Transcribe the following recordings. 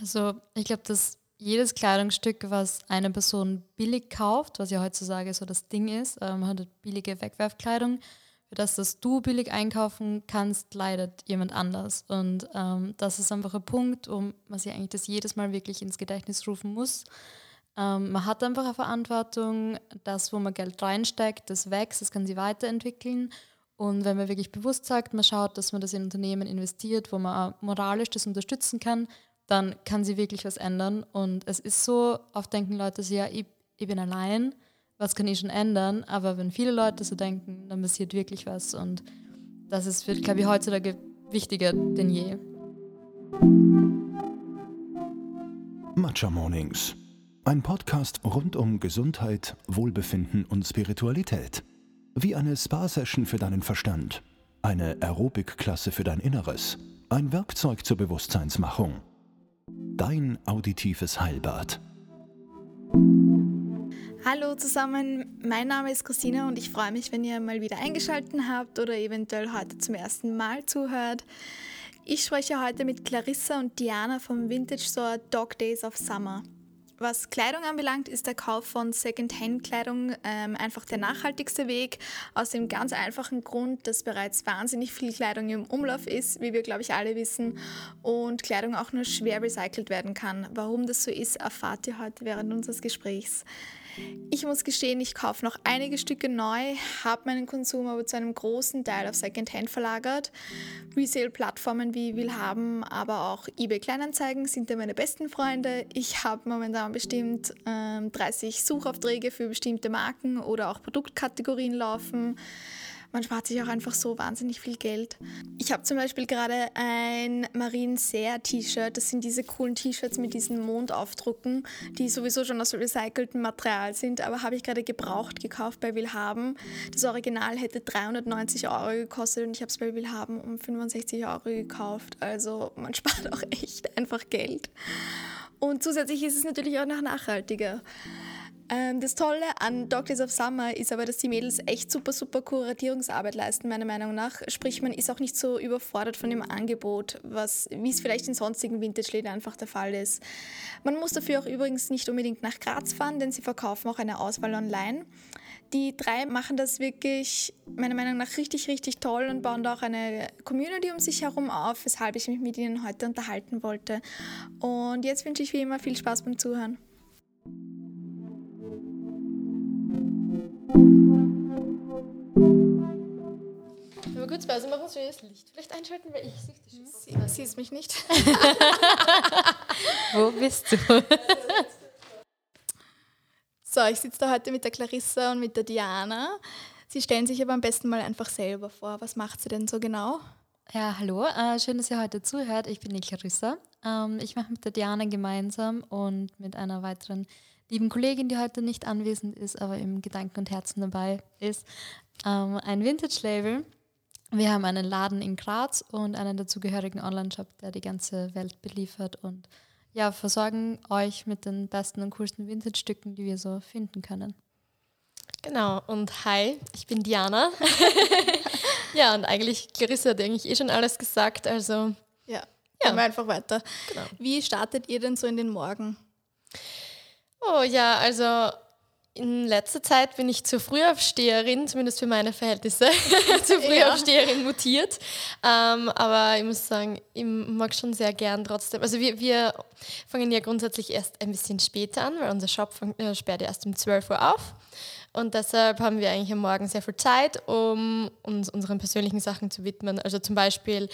Also ich glaube, dass jedes Kleidungsstück, was eine Person billig kauft, was ja heutzutage so das Ding ist, ähm, hat billige Wegwerfkleidung, für das, dass du billig einkaufen kannst, leidet jemand anders. Und ähm, das ist einfach ein Punkt, um man sich eigentlich das jedes Mal wirklich ins Gedächtnis rufen muss. Ähm, man hat einfach eine Verantwortung, das, wo man Geld reinsteckt, das wächst, das kann sich weiterentwickeln. Und wenn man wirklich bewusst sagt, man schaut, dass man das in Unternehmen investiert, wo man auch moralisch das unterstützen kann, dann kann sie wirklich was ändern. Und es ist so, oft denken Leute so, ja, ich, ich bin allein, was kann ich schon ändern? Aber wenn viele Leute so denken, dann passiert wirklich was. Und das ist, wird, glaube ich, heutzutage wichtiger denn je. Matcha Mornings. Ein Podcast rund um Gesundheit, Wohlbefinden und Spiritualität. Wie eine Spa-Session für deinen Verstand. Eine Aerobic-Klasse für dein Inneres. Ein Werkzeug zur Bewusstseinsmachung. Dein auditives Heilbad. Hallo zusammen, mein Name ist Christina und ich freue mich, wenn ihr mal wieder eingeschaltet habt oder eventuell heute zum ersten Mal zuhört. Ich spreche heute mit Clarissa und Diana vom Vintage Store Dog Days of Summer. Was Kleidung anbelangt, ist der Kauf von Second-Hand-Kleidung ähm, einfach der nachhaltigste Weg. Aus dem ganz einfachen Grund, dass bereits wahnsinnig viel Kleidung im Umlauf ist, wie wir, glaube ich, alle wissen, und Kleidung auch nur schwer recycelt werden kann. Warum das so ist, erfahrt ihr heute während unseres Gesprächs. Ich muss gestehen, ich kaufe noch einige Stücke neu, habe meinen Konsum aber zu einem großen Teil auf Secondhand verlagert. Resale-Plattformen wie Willhaben, aber auch eBay Kleinanzeigen sind ja meine besten Freunde. Ich habe momentan bestimmt ähm, 30 Suchaufträge für bestimmte Marken oder auch Produktkategorien laufen man spart sich auch einfach so wahnsinnig viel Geld. Ich habe zum Beispiel gerade ein Marine Serre T-Shirt. Das sind diese coolen T-Shirts mit diesen Mondaufdrucken, die sowieso schon aus recyceltem Material sind, aber habe ich gerade gebraucht gekauft bei Willhaben. Das Original hätte 390 Euro gekostet und ich habe es bei Willhaben um 65 Euro gekauft. Also man spart auch echt einfach Geld. Und zusätzlich ist es natürlich auch noch nachhaltiger. Ähm, das Tolle an Doctors of Summer ist aber, dass die Mädels echt super, super Kuratierungsarbeit leisten, meiner Meinung nach. Sprich, man ist auch nicht so überfordert von dem Angebot, wie es vielleicht in sonstigen Vintage-Läden einfach der Fall ist. Man muss dafür auch übrigens nicht unbedingt nach Graz fahren, denn sie verkaufen auch eine Auswahl online. Die drei machen das wirklich meiner Meinung nach richtig, richtig toll und bauen da auch eine Community um sich herum auf, weshalb ich mich mit ihnen heute unterhalten wollte. Und jetzt wünsche ich wie immer viel Spaß beim Zuhören. Aber kurz Pause machen, soll ich das Licht vielleicht einschalten, weil ich sehe dich schon. Sie, siehst mich nicht. Wo bist du? so, ich sitze da heute mit der Clarissa und mit der Diana. Sie stellen sich aber am besten mal einfach selber vor. Was macht sie denn so genau? Ja, hallo. Äh, schön, dass ihr heute zuhört. Ich bin die Clarissa. Ähm, ich mache mit der Diana gemeinsam und mit einer weiteren lieben Kollegin, die heute nicht anwesend ist, aber im Gedanken und Herzen dabei ist, ähm, ein Vintage-Label. Wir haben einen Laden in Graz und einen dazugehörigen Online-Shop, der die ganze Welt beliefert und ja, versorgen euch mit den besten und coolsten Vintage-Stücken, die wir so finden können. Genau, und hi, ich bin Diana. ja, und eigentlich, Clarissa hat eigentlich eh schon alles gesagt, also. Ja, ja. wir einfach weiter. Genau. Wie startet ihr denn so in den Morgen? Oh ja, also in letzter Zeit bin ich zur Frühaufsteherin, zumindest für meine Verhältnisse, zur Frühaufsteherin ja. mutiert. Ähm, aber ich muss sagen, ich mag schon sehr gern trotzdem. Also wir, wir fangen ja grundsätzlich erst ein bisschen später an, weil unser Shop fang, äh, sperrt erst um 12 Uhr auf. Und deshalb haben wir eigentlich am Morgen sehr viel Zeit, um uns unseren persönlichen Sachen zu widmen. Also zum Beispiel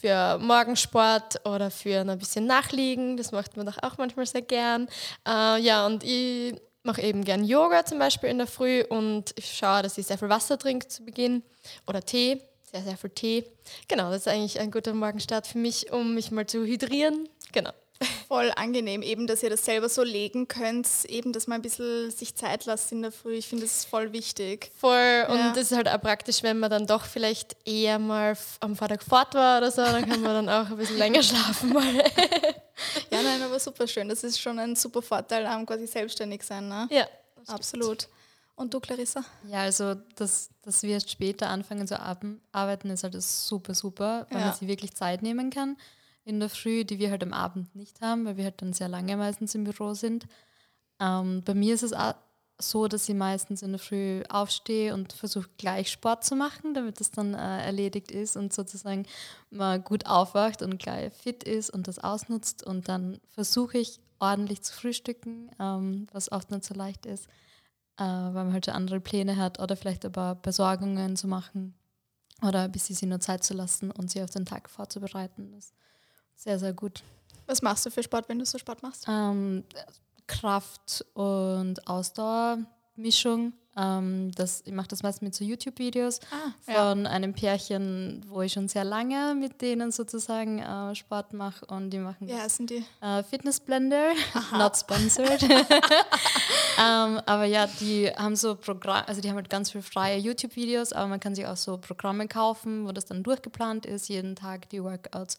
für Morgensport oder für ein bisschen Nachliegen. Das macht man doch auch manchmal sehr gern. Äh, ja, und ich mache eben gern Yoga zum Beispiel in der Früh und ich schaue, dass ich sehr viel Wasser trinke zu Beginn oder Tee, sehr, sehr viel Tee. Genau, das ist eigentlich ein guter Morgenstart für mich, um mich mal zu hydrieren. Genau voll angenehm, eben, dass ihr das selber so legen könnt, eben, dass man ein bisschen sich Zeit lasst in der Früh. Ich finde, das ist voll wichtig. Voll. Und ja. das ist halt auch praktisch, wenn man dann doch vielleicht eher mal am Vortag fort war oder so, dann kann man dann auch ein bisschen länger schlafen. Mal. ja, nein, aber super schön. Das ist schon ein super Vorteil am quasi selbstständig sein. Ne? Ja. Absolut. Und du, Clarissa? Ja, also, dass, dass wir später anfangen zu arbeiten, ist halt super, super, weil ja. man sich wirklich Zeit nehmen kann. In der Früh, die wir halt am Abend nicht haben, weil wir halt dann sehr lange meistens im Büro sind. Ähm, bei mir ist es auch so, dass ich meistens in der Früh aufstehe und versuche gleich Sport zu machen, damit das dann äh, erledigt ist und sozusagen mal gut aufwacht und gleich fit ist und das ausnutzt. Und dann versuche ich ordentlich zu frühstücken, ähm, was oft nicht so leicht ist, äh, weil man halt andere Pläne hat oder vielleicht aber Besorgungen zu machen oder bisschen sie nur Zeit zu lassen und sie auf den Tag vorzubereiten. Das sehr, sehr gut. Was machst du für Sport, wenn du so Sport machst? Ähm, Kraft- und Ausdauermischung. Ähm, das, ich mache das meist mit so YouTube-Videos Ah, von einem Pärchen, wo ich schon sehr lange mit denen sozusagen äh, Sport mache und die machen Wie heißen die? äh, Fitness Blender, not sponsored. ähm, aber ja, die haben so Programm, also die haben halt ganz viele freie YouTube-Videos, aber man kann sich auch so Programme kaufen, wo das dann durchgeplant ist, jeden Tag die Workouts.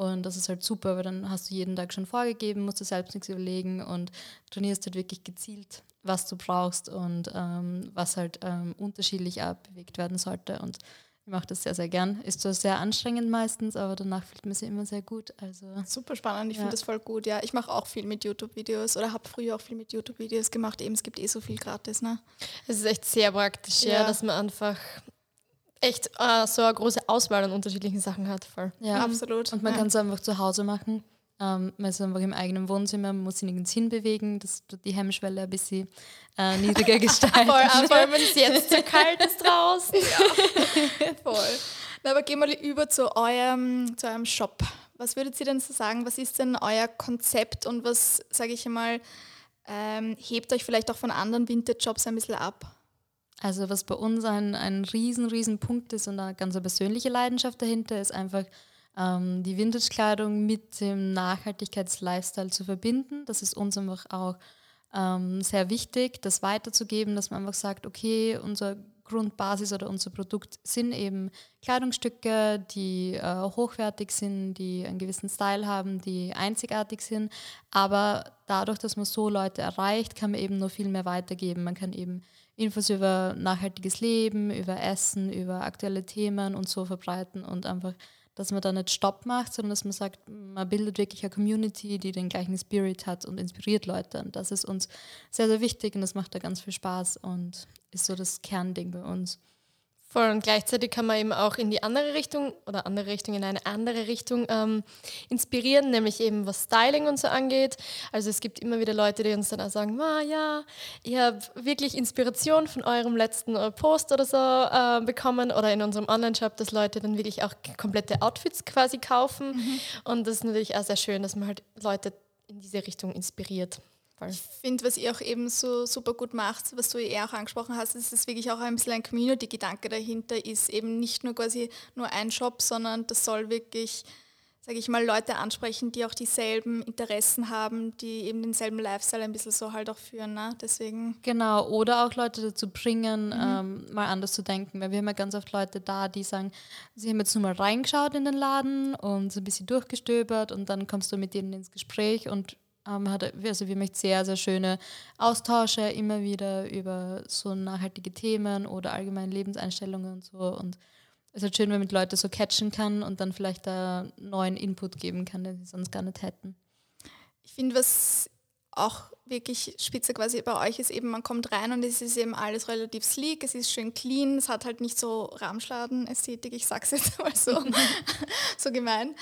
Und das ist halt super, weil dann hast du jeden Tag schon vorgegeben, musst du selbst nichts überlegen und trainierst halt wirklich gezielt, was du brauchst und ähm, was halt ähm, unterschiedlich auch bewegt werden sollte. Und ich mache das sehr, sehr gern. Ist zwar sehr anstrengend meistens, aber danach fühlt man sich immer sehr gut. Also Super spannend, ich Ja. finde das voll gut. Ja, ich mache auch viel mit YouTube-Videos oder habe früher auch viel mit YouTube-Videos gemacht. Eben, es gibt eh so viel gratis, ne? Es ist echt sehr praktisch, ja, Ja. dass man einfach echt äh, so eine große Auswahl an unterschiedlichen Sachen hat. Voll. ja, Absolut. Und man ja. kann es einfach zu Hause machen. Ähm, man ist einfach im eigenen Wohnzimmer, man muss sich nirgends hinbewegen, das tut die Hemmschwelle ein bisschen äh, niedriger gestalten. Voll, vor allem, wenn es jetzt so kalt ist draußen. Voll. Na, aber gehen wir mal über zu eurem, zu eurem Shop. Was würdet ihr denn so sagen? Was ist denn euer Konzept und was, sage ich einmal, ähm, hebt euch vielleicht auch von anderen Vintage-Shops ein bisschen ab? Also was bei uns ein, ein riesen, riesen Punkt ist und eine ganz persönliche Leidenschaft dahinter ist einfach ähm, die Vintage-Kleidung mit dem Nachhaltigkeits-Lifestyle zu verbinden. Das ist uns einfach auch ähm, sehr wichtig, das weiterzugeben, dass man einfach sagt, okay, unser Grundbasis oder unser Produkt sind eben Kleidungsstücke, die äh, hochwertig sind, die einen gewissen Style haben, die einzigartig sind. Aber dadurch, dass man so Leute erreicht, kann man eben nur viel mehr weitergeben. Man kann eben Infos über nachhaltiges Leben, über Essen, über aktuelle Themen und so verbreiten und einfach, dass man da nicht Stopp macht, sondern dass man sagt, man bildet wirklich eine Community, die den gleichen Spirit hat und inspiriert Leute. Und das ist uns sehr, sehr wichtig und das macht da ganz viel Spaß und ist so das Kernding bei uns. Voll und gleichzeitig kann man eben auch in die andere Richtung oder andere Richtung, in eine andere Richtung ähm, inspirieren, nämlich eben was Styling und so angeht. Also es gibt immer wieder Leute, die uns dann auch sagen, ah, ja, ich habe wirklich Inspiration von eurem letzten äh, Post oder so äh, bekommen oder in unserem Online-Shop, dass Leute dann wirklich auch komplette Outfits quasi kaufen. Und das ist natürlich auch sehr schön, dass man halt Leute in diese Richtung inspiriert. Voll. Ich finde, was ihr auch eben so super gut macht, was du eh auch angesprochen hast, ist, dass wirklich auch ein bisschen ein Community-Gedanke dahinter ist. Eben nicht nur quasi nur ein Shop, sondern das soll wirklich, sage ich mal, Leute ansprechen, die auch dieselben Interessen haben, die eben denselben Lifestyle ein bisschen so halt auch führen. Ne? Deswegen, Genau, oder auch Leute dazu bringen, ähm, mal anders zu denken. Weil wir haben ja ganz oft Leute da, die sagen, sie haben jetzt nur mal reingeschaut in den Laden und so ein bisschen durchgestöbert und dann kommst du mit denen ins Gespräch und ähm, hat, also wir möchten sehr, sehr schöne Austausche immer wieder über so nachhaltige Themen oder allgemeine Lebenseinstellungen und so. Und es ist halt schön, wenn man mit Leute so catchen kann und dann vielleicht da neuen Input geben kann, den sie sonst gar nicht hätten. ich finde, was auch wirklich spitze quasi bei euch ist eben, man kommt rein und es ist eben alles relativ sleek, es ist schön clean, es hat halt nicht so Ramschladen-Ästhetik, ich sag's jetzt mal so, so gemein.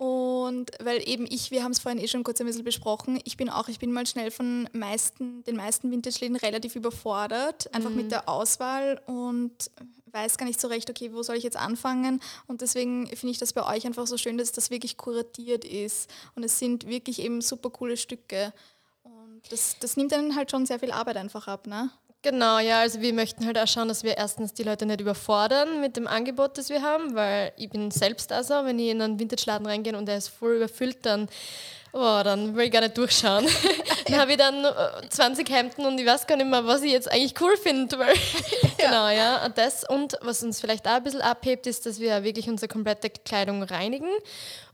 Und weil eben ich, wir haben es vorhin eh schon kurz ein bisschen besprochen, ich bin auch, ich bin mal schnell von meisten, den meisten Vintage-Läden relativ überfordert, einfach mit der Auswahl und weiß gar nicht so recht, okay, wo soll ich jetzt anfangen? Und deswegen finde ich das bei euch einfach so schön, dass das wirklich kuratiert ist. Und es sind wirklich eben super coole Stücke. Und das, das nimmt dann halt schon sehr viel Arbeit einfach ab, ne? Genau, ja, also wir möchten halt auch schauen, dass wir erstens die Leute nicht überfordern mit dem Angebot, das wir haben, weil ich bin selbst also, wenn ich in einen Vintage-Laden reingehe und der ist voll überfüllt, dann, oh, dann will ich gar nicht durchschauen. dann habe ich dann äh, 20 Hemden und ich weiß gar nicht mehr, was ich jetzt eigentlich cool finde. Weil Genau, ja, und das und was uns vielleicht auch ein bisschen abhebt, ist, dass wir wirklich unsere komplette Kleidung reinigen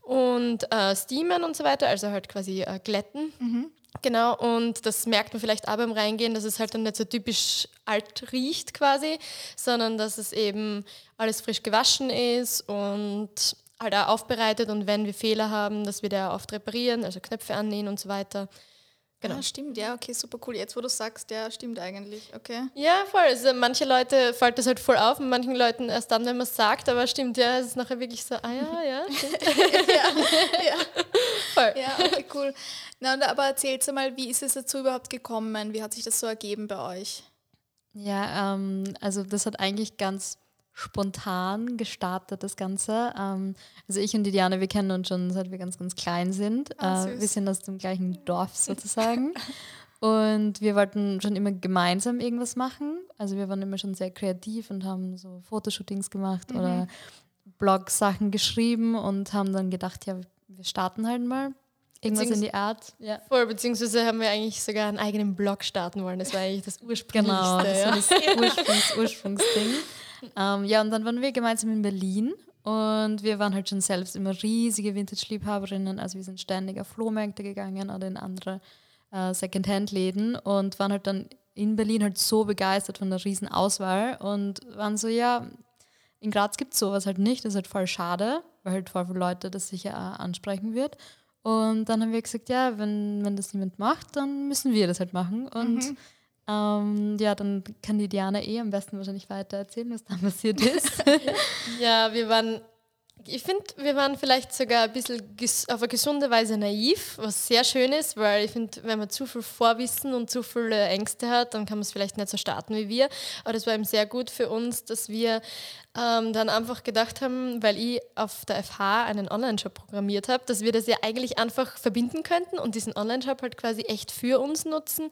und äh, steamen und so weiter, also halt quasi äh, glätten. Genau, und das merkt man vielleicht auch beim Reingehen, dass es halt dann nicht so typisch alt riecht quasi, sondern dass es eben alles frisch gewaschen ist und halt auch aufbereitet und wenn wir Fehler haben, dass wir da oft reparieren, also Knöpfe annähen und so weiter. Genau. Ah, stimmt, ja, okay, super cool. Jetzt, wo du sagst, ja, stimmt eigentlich, okay. Ja, voll. Also manche Leute fällt das halt voll auf und manchen Leuten erst dann, wenn man es sagt, aber stimmt, ja, es ist nachher wirklich so, ah ja, ja, stimmt. ja, ja. Voll. Ja, okay, cool. Na, aber erzählt mal, wie ist es dazu überhaupt gekommen? Wie hat sich das so ergeben bei euch? Ja, ähm, also das hat eigentlich ganz spontan gestartet, das Ganze. Ähm, also ich und die Diana, wir kennen uns schon, seit wir ganz, ganz klein sind. Oh, wir sind aus dem gleichen Dorf sozusagen. und wir wollten schon immer gemeinsam irgendwas machen. Also wir waren immer schon sehr kreativ und haben so Fotoshootings gemacht mhm. oder Blog-Sachen geschrieben und haben dann gedacht, ja, wir starten halt mal. Irgendwas in die Art. Ja. Voll, beziehungsweise haben wir eigentlich sogar einen eigenen Blog starten wollen. Das war eigentlich das ursprünglichste. Genau, das ja. war das Ursprungs Ursprungsding. ähm, ja, und dann waren wir gemeinsam in Berlin und wir waren halt schon selbst immer riesige Vintage-Liebhaberinnen. Also wir sind ständig auf Flohmärkte gegangen oder in andere äh, Secondhand-Läden und waren halt dann in Berlin halt so begeistert von der riesen Auswahl und waren so, ja, in Graz gibt es sowas halt nicht, das ist halt voll schade, weil halt voll viele Leute das sicher auch ansprechen wird. Und dann haben wir gesagt, ja, wenn, wenn das niemand macht, dann müssen wir das halt machen. Und mhm. Ähm, ja, dann kann die Diana eh am besten wahrscheinlich weiter erzählen, was da passiert ist. ja, wir waren, ich finde, wir waren vielleicht sogar ein bisschen auf eine gesunde Weise naiv, was sehr schön ist, weil ich finde, wenn man zu viel Vorwissen und zu viele Ängste hat, dann kann man es vielleicht nicht so starten wie wir. Aber das war eben sehr gut für uns, dass wir ähm, dann einfach gedacht haben, weil ich auf der FH einen Online-Shop programmiert habe, dass wir das ja eigentlich einfach verbinden könnten und diesen Online-Shop halt quasi echt für uns nutzen.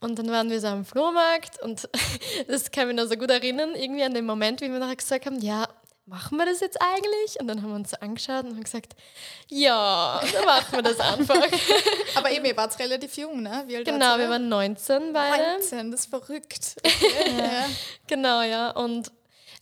Und dann waren wir so am Flohmarkt und das kann ich mich noch so gut erinnern, irgendwie an den Moment, wie wir nachher gesagt haben, ja, machen wir das jetzt eigentlich? Und dann haben wir uns so angeschaut und haben gesagt, ja, dann machen wir das einfach. Aber eben, ihr wart relativ jung, ne? Genau, wir waren 19 beide. 19, das ist verrückt. Okay. ja. Genau, ja. Und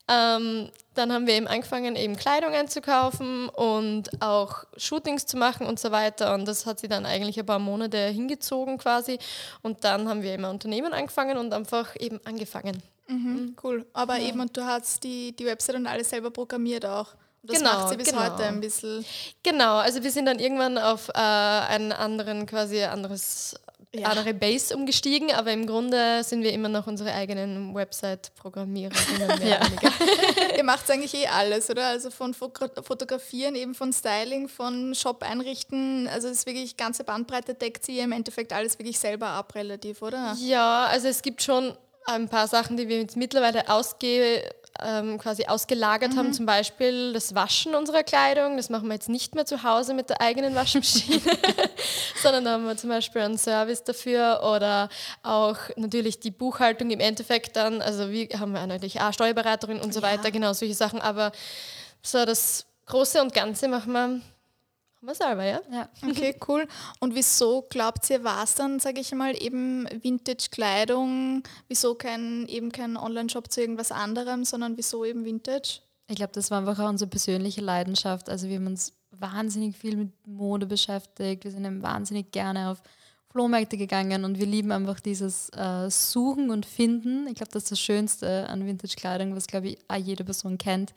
ähm, dann haben wir eben angefangen, eben Kleidung einzukaufen und auch Shootings zu machen und so weiter. Und das hat sie dann eigentlich ein paar Monate hingezogen quasi. Und dann haben wir eben ein Unternehmen angefangen und einfach eben angefangen. Mhm, mhm. cool. Aber ja. eben, und du hast die, die Website und alles selber programmiert auch. Das genau, macht sie bis genau. heute ein bisschen. Genau, also wir sind dann irgendwann auf äh, einen anderen, quasi anderes ja. andere Base umgestiegen, aber im Grunde sind wir immer noch unsere eigenen Website-Programmiererinnen. ja. Ihr macht eigentlich eh alles, oder? Also von Fotografieren, eben von Styling, von Shop einrichten. Also es ist wirklich ganze Bandbreite deckt sie im Endeffekt alles wirklich selber ab, relativ, oder? Ja, also es gibt schon ein paar Sachen, die wir jetzt mittlerweile ausgehen ähm, quasi ausgelagert mhm. haben, zum Beispiel das Waschen unserer Kleidung. Das machen wir jetzt nicht mehr zu Hause mit der eigenen Waschmaschine, sondern da haben wir zum Beispiel einen Service dafür oder auch natürlich die Buchhaltung im Endeffekt dann. Also wie haben wir natürlich auch Steuerberaterin und so ja. weiter, genau solche Sachen. Aber so das Große und Ganze machen wir wir selber, ja? Ja, okay, cool. Und wieso glaubt ihr, war es dann, sage ich mal, eben Vintage-Kleidung? Wieso kein, eben kein Online-Shop zu irgendwas anderem, sondern wieso eben Vintage? Ich glaube, das war einfach auch unsere persönliche Leidenschaft. Also wir haben uns wahnsinnig viel mit Mode beschäftigt. Wir sind eben wahnsinnig gerne auf Flohmärkte gegangen und wir lieben einfach dieses äh, Suchen und Finden. Ich glaube, das ist das Schönste an Vintage-Kleidung, was, glaube ich, auch jede Person kennt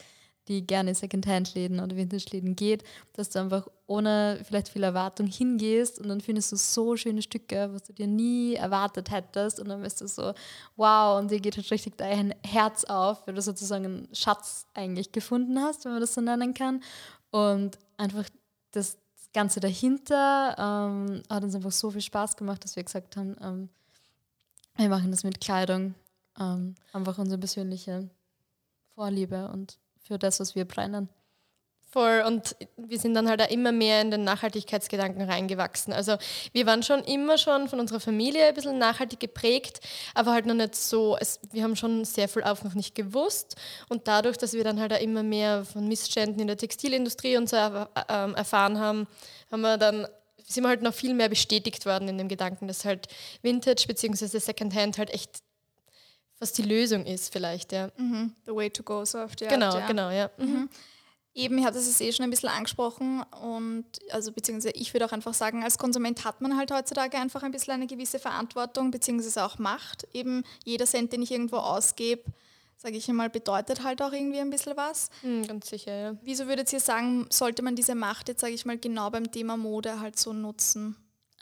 die gerne in Secondhand-Läden oder Vintage-Läden geht, dass du einfach ohne vielleicht viel Erwartung hingehst und dann findest du so schöne Stücke, was du dir nie erwartet hättest und dann bist du so, wow, und dir geht halt richtig dein Herz auf, weil du sozusagen einen Schatz eigentlich gefunden hast, wenn man das so nennen kann. Und einfach das Ganze dahinter ähm, hat uns einfach so viel Spaß gemacht, dass wir gesagt haben, ähm, wir machen das mit Kleidung, ähm, einfach unsere persönliche Vorliebe und für das, was wir brennen. Voll. Und wir sind dann halt auch immer mehr in den Nachhaltigkeitsgedanken reingewachsen. Also wir waren schon immer schon von unserer Familie ein bisschen nachhaltig geprägt, aber halt noch nicht so, es, wir haben schon sehr viel auch noch nicht gewusst. Und dadurch, dass wir dann halt auch immer mehr von Missständen in der Textilindustrie und so ähm, erfahren haben, haben wir dann sind wir halt noch viel mehr bestätigt worden in dem Gedanken, dass halt Vintage bzw. Secondhand halt echt was die Lösung ist vielleicht, ja. Mhm. The way to go, so oft, ja. Genau, ja. genau, ja. Mhm. mhm. Eben, ich hatte es eh schon ein bisschen angesprochen und also beziehungsweise ich würde auch einfach sagen, als Konsument hat man halt heutzutage einfach ein bisschen eine gewisse Verantwortung beziehungsweise auch Macht. Eben jeder Cent, den ich irgendwo ausgebe, sage ich einmal, bedeutet halt auch irgendwie ein bisschen was. Mhm, ganz sicher, ja. Wieso würdet ihr sagen, sollte man diese Macht jetzt, sage ich mal, genau beim Thema Mode halt so nutzen?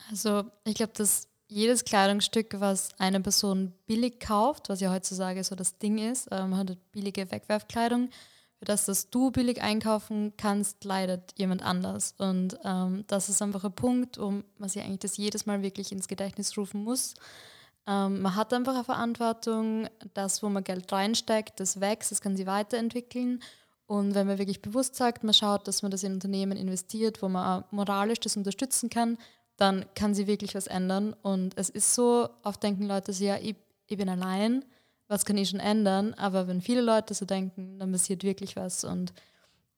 Also ich glaube, dass jedes Kleidungsstück, was eine Person billig kauft, was ja heutzutage so das Ding ist, äh, man hat billige Wegwerfkleidung, für das, dass du billig einkaufen kannst, leidet jemand anders. Und ähm, das ist einfach ein Punkt, um man sich eigentlich das jedes Mal wirklich ins Gedächtnis rufen muss. Ähm, man hat einfach eine Verantwortung, das, wo man Geld reinsteckt, das wächst, das kann sich weiterentwickeln. Und wenn man wirklich bewusst sagt, man schaut, dass man das in Unternehmen investiert, wo man moralisch das unterstützen kann, dann kann sie wirklich was ändern. Und es ist so, oft denken Leute so, ja, ich, ich bin allein, was kann ich schon ändern? Aber wenn viele Leute so denken, dann passiert wirklich was. Und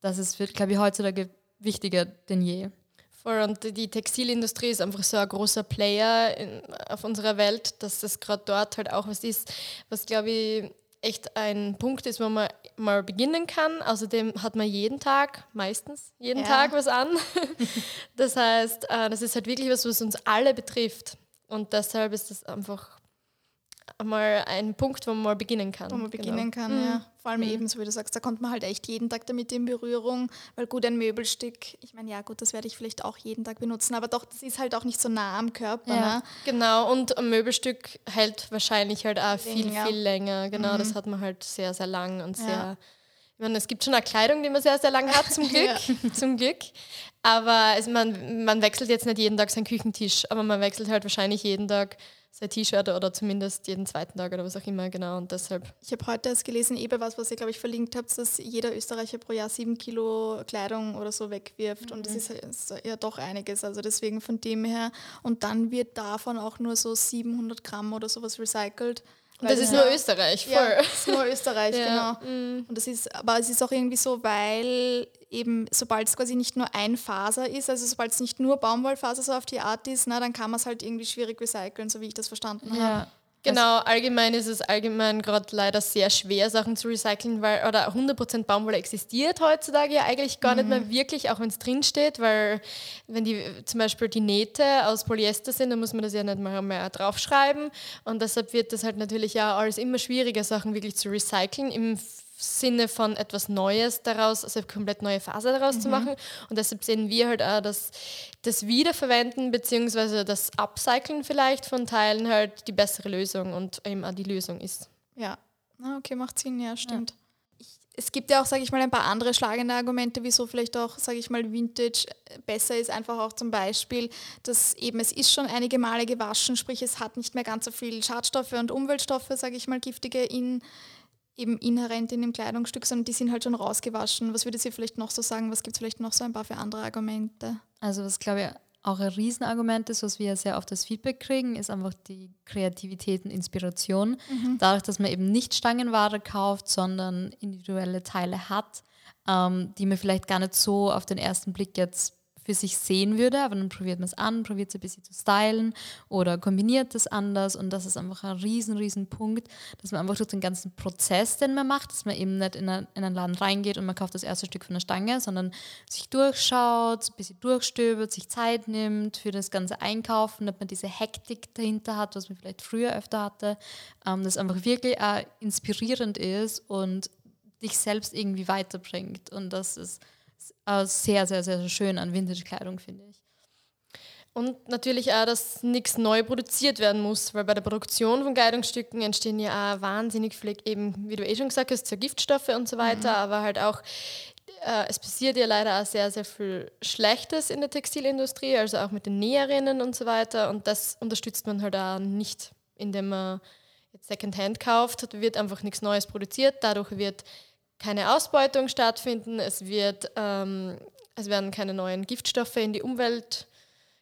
das ist, glaube ich, heutzutage wichtiger denn je. Voll, und die Textilindustrie ist einfach so ein großer Player in, auf unserer Welt, dass das gerade dort halt auch was ist, was glaube ich echt ein Punkt ist, wo man mal beginnen kann. Außerdem hat man jeden Tag, meistens jeden ja. Tag was an. das heißt, äh, das ist halt wirklich was, was uns alle betrifft. Und deshalb ist das einfach mal ein Punkt, wo man mal beginnen kann. Wo man beginnen genau. kann, mhm. ja. Vor allem mhm. eben, so wie du sagst, da kommt man halt echt jeden Tag damit in Berührung, weil gut, ein Möbelstück, ich meine, ja gut, das werde ich vielleicht auch jeden Tag benutzen, aber doch, das ist halt auch nicht so nah am Körper. Ja. Ne? Genau, und ein Möbelstück hält wahrscheinlich halt auch viel, länger. viel länger. Genau, mhm. das hat man halt sehr, sehr lang und ja. sehr... Ich meine, es gibt schon eine Kleidung, die man sehr, sehr lange hat, zum Glück. ja. zum Glück. Aber es, man, man wechselt jetzt nicht jeden Tag seinen Küchentisch, aber man wechselt halt wahrscheinlich jeden Tag sein T-Shirt oder zumindest jeden zweiten Tag oder was auch immer, genau. Und deshalb. Ich habe heute erst gelesen, eben was, was ihr, glaube ich, verlinkt habt, dass jeder Österreicher pro Jahr sieben Kilo Kleidung oder so wegwirft. Mhm. Und das ist, ist ja doch einiges. Also deswegen von dem her. Und dann wird davon auch nur so 700 Gramm oder sowas recycelt. Das ist nur Österreich, voll. Ja, das ist nur Österreich, ja. genau. Mhm. Und das ist, aber es ist auch irgendwie so, weil eben, sobald es quasi nicht nur ein Faser ist, also sobald es nicht nur Baumwollfaser so auf die Art ist, na, dann kann man es halt irgendwie schwierig recyceln, so wie ich das verstanden habe. Genau, allgemein ist es allgemein gerade leider sehr schwer, Sachen zu recyceln, weil oder 100% Baumwolle existiert heutzutage ja eigentlich gar mhm. nicht mehr mhm. wirklich, auch wenn es drinsteht, weil wenn die zum Beispiel die Nähte aus Polyester sind, dann muss man das ja nicht mal mehr draufschreiben und deshalb wird das halt natürlich ja alles immer schwieriger, Sachen wirklich zu recyceln. Im Sinne von etwas Neues daraus, also eine komplett neue Phase daraus mhm. zu machen. Und deshalb sehen wir halt auch, dass das Wiederverwenden bzw. das Upcyclen vielleicht von Teilen halt die bessere Lösung und eben auch die Lösung ist. Ja, ah, okay, macht Sinn, ja, stimmt. Ja. Ich, es gibt ja auch, sage ich mal, ein paar andere schlagende Argumente, wieso vielleicht auch, sage ich mal, Vintage besser ist. Einfach auch zum Beispiel, dass eben es ist schon einige Male gewaschen, sprich es hat nicht mehr ganz so viel Schadstoffe und Umweltstoffe, sage ich mal, giftige in eben inhärent in dem Kleidungsstück, sondern die sind halt schon rausgewaschen. Was würdet ihr vielleicht noch so sagen? Was gibt es vielleicht noch so ein paar für andere Argumente? Also was glaube ich auch ein Riesenargument ist, was wir sehr oft das Feedback kriegen, ist einfach die Kreativität und Inspiration. Mhm. Dadurch, dass man eben nicht Stangenware kauft, sondern individuelle Teile hat, ähm, die man vielleicht gar nicht so auf den ersten Blick jetzt für sich sehen würde, aber dann probiert man es an, probiert es ein bisschen zu stylen oder kombiniert es anders und das ist einfach ein riesen, riesen Punkt, dass man einfach durch den ganzen Prozess, den man macht, dass man eben nicht in, eine, in einen Laden reingeht und man kauft das erste Stück von der Stange, sondern sich durchschaut, ein bisschen durchstöbert, sich Zeit nimmt für das ganze Einkaufen, damit man diese Hektik dahinter hat, was man vielleicht früher öfter hatte, ähm, das einfach wirklich auch inspirierend ist und dich selbst irgendwie weiterbringt und das ist äh, sehr, sehr, sehr schön an Vintage-Kleidung, finde ich. Und natürlich auch, dass nichts neu produziert werden muss, weil bei der Produktion von Kleidungsstücken entstehen ja auch wahnsinnig viele, eben, wie du eh schon gesagt hast, so Giftstoffe und so weiter, mhm. aber halt auch, äh, es passiert ja leider auch sehr, sehr viel Schlechtes in der Textilindustrie, also auch mit den Näherinnen und so weiter. Und das unterstützt man halt auch nicht, indem man jetzt Secondhand kauft, wird einfach nichts Neues produziert, dadurch wird keine Ausbeutung stattfinden, es, wird, ähm, es werden keine neuen Giftstoffe in die Umwelt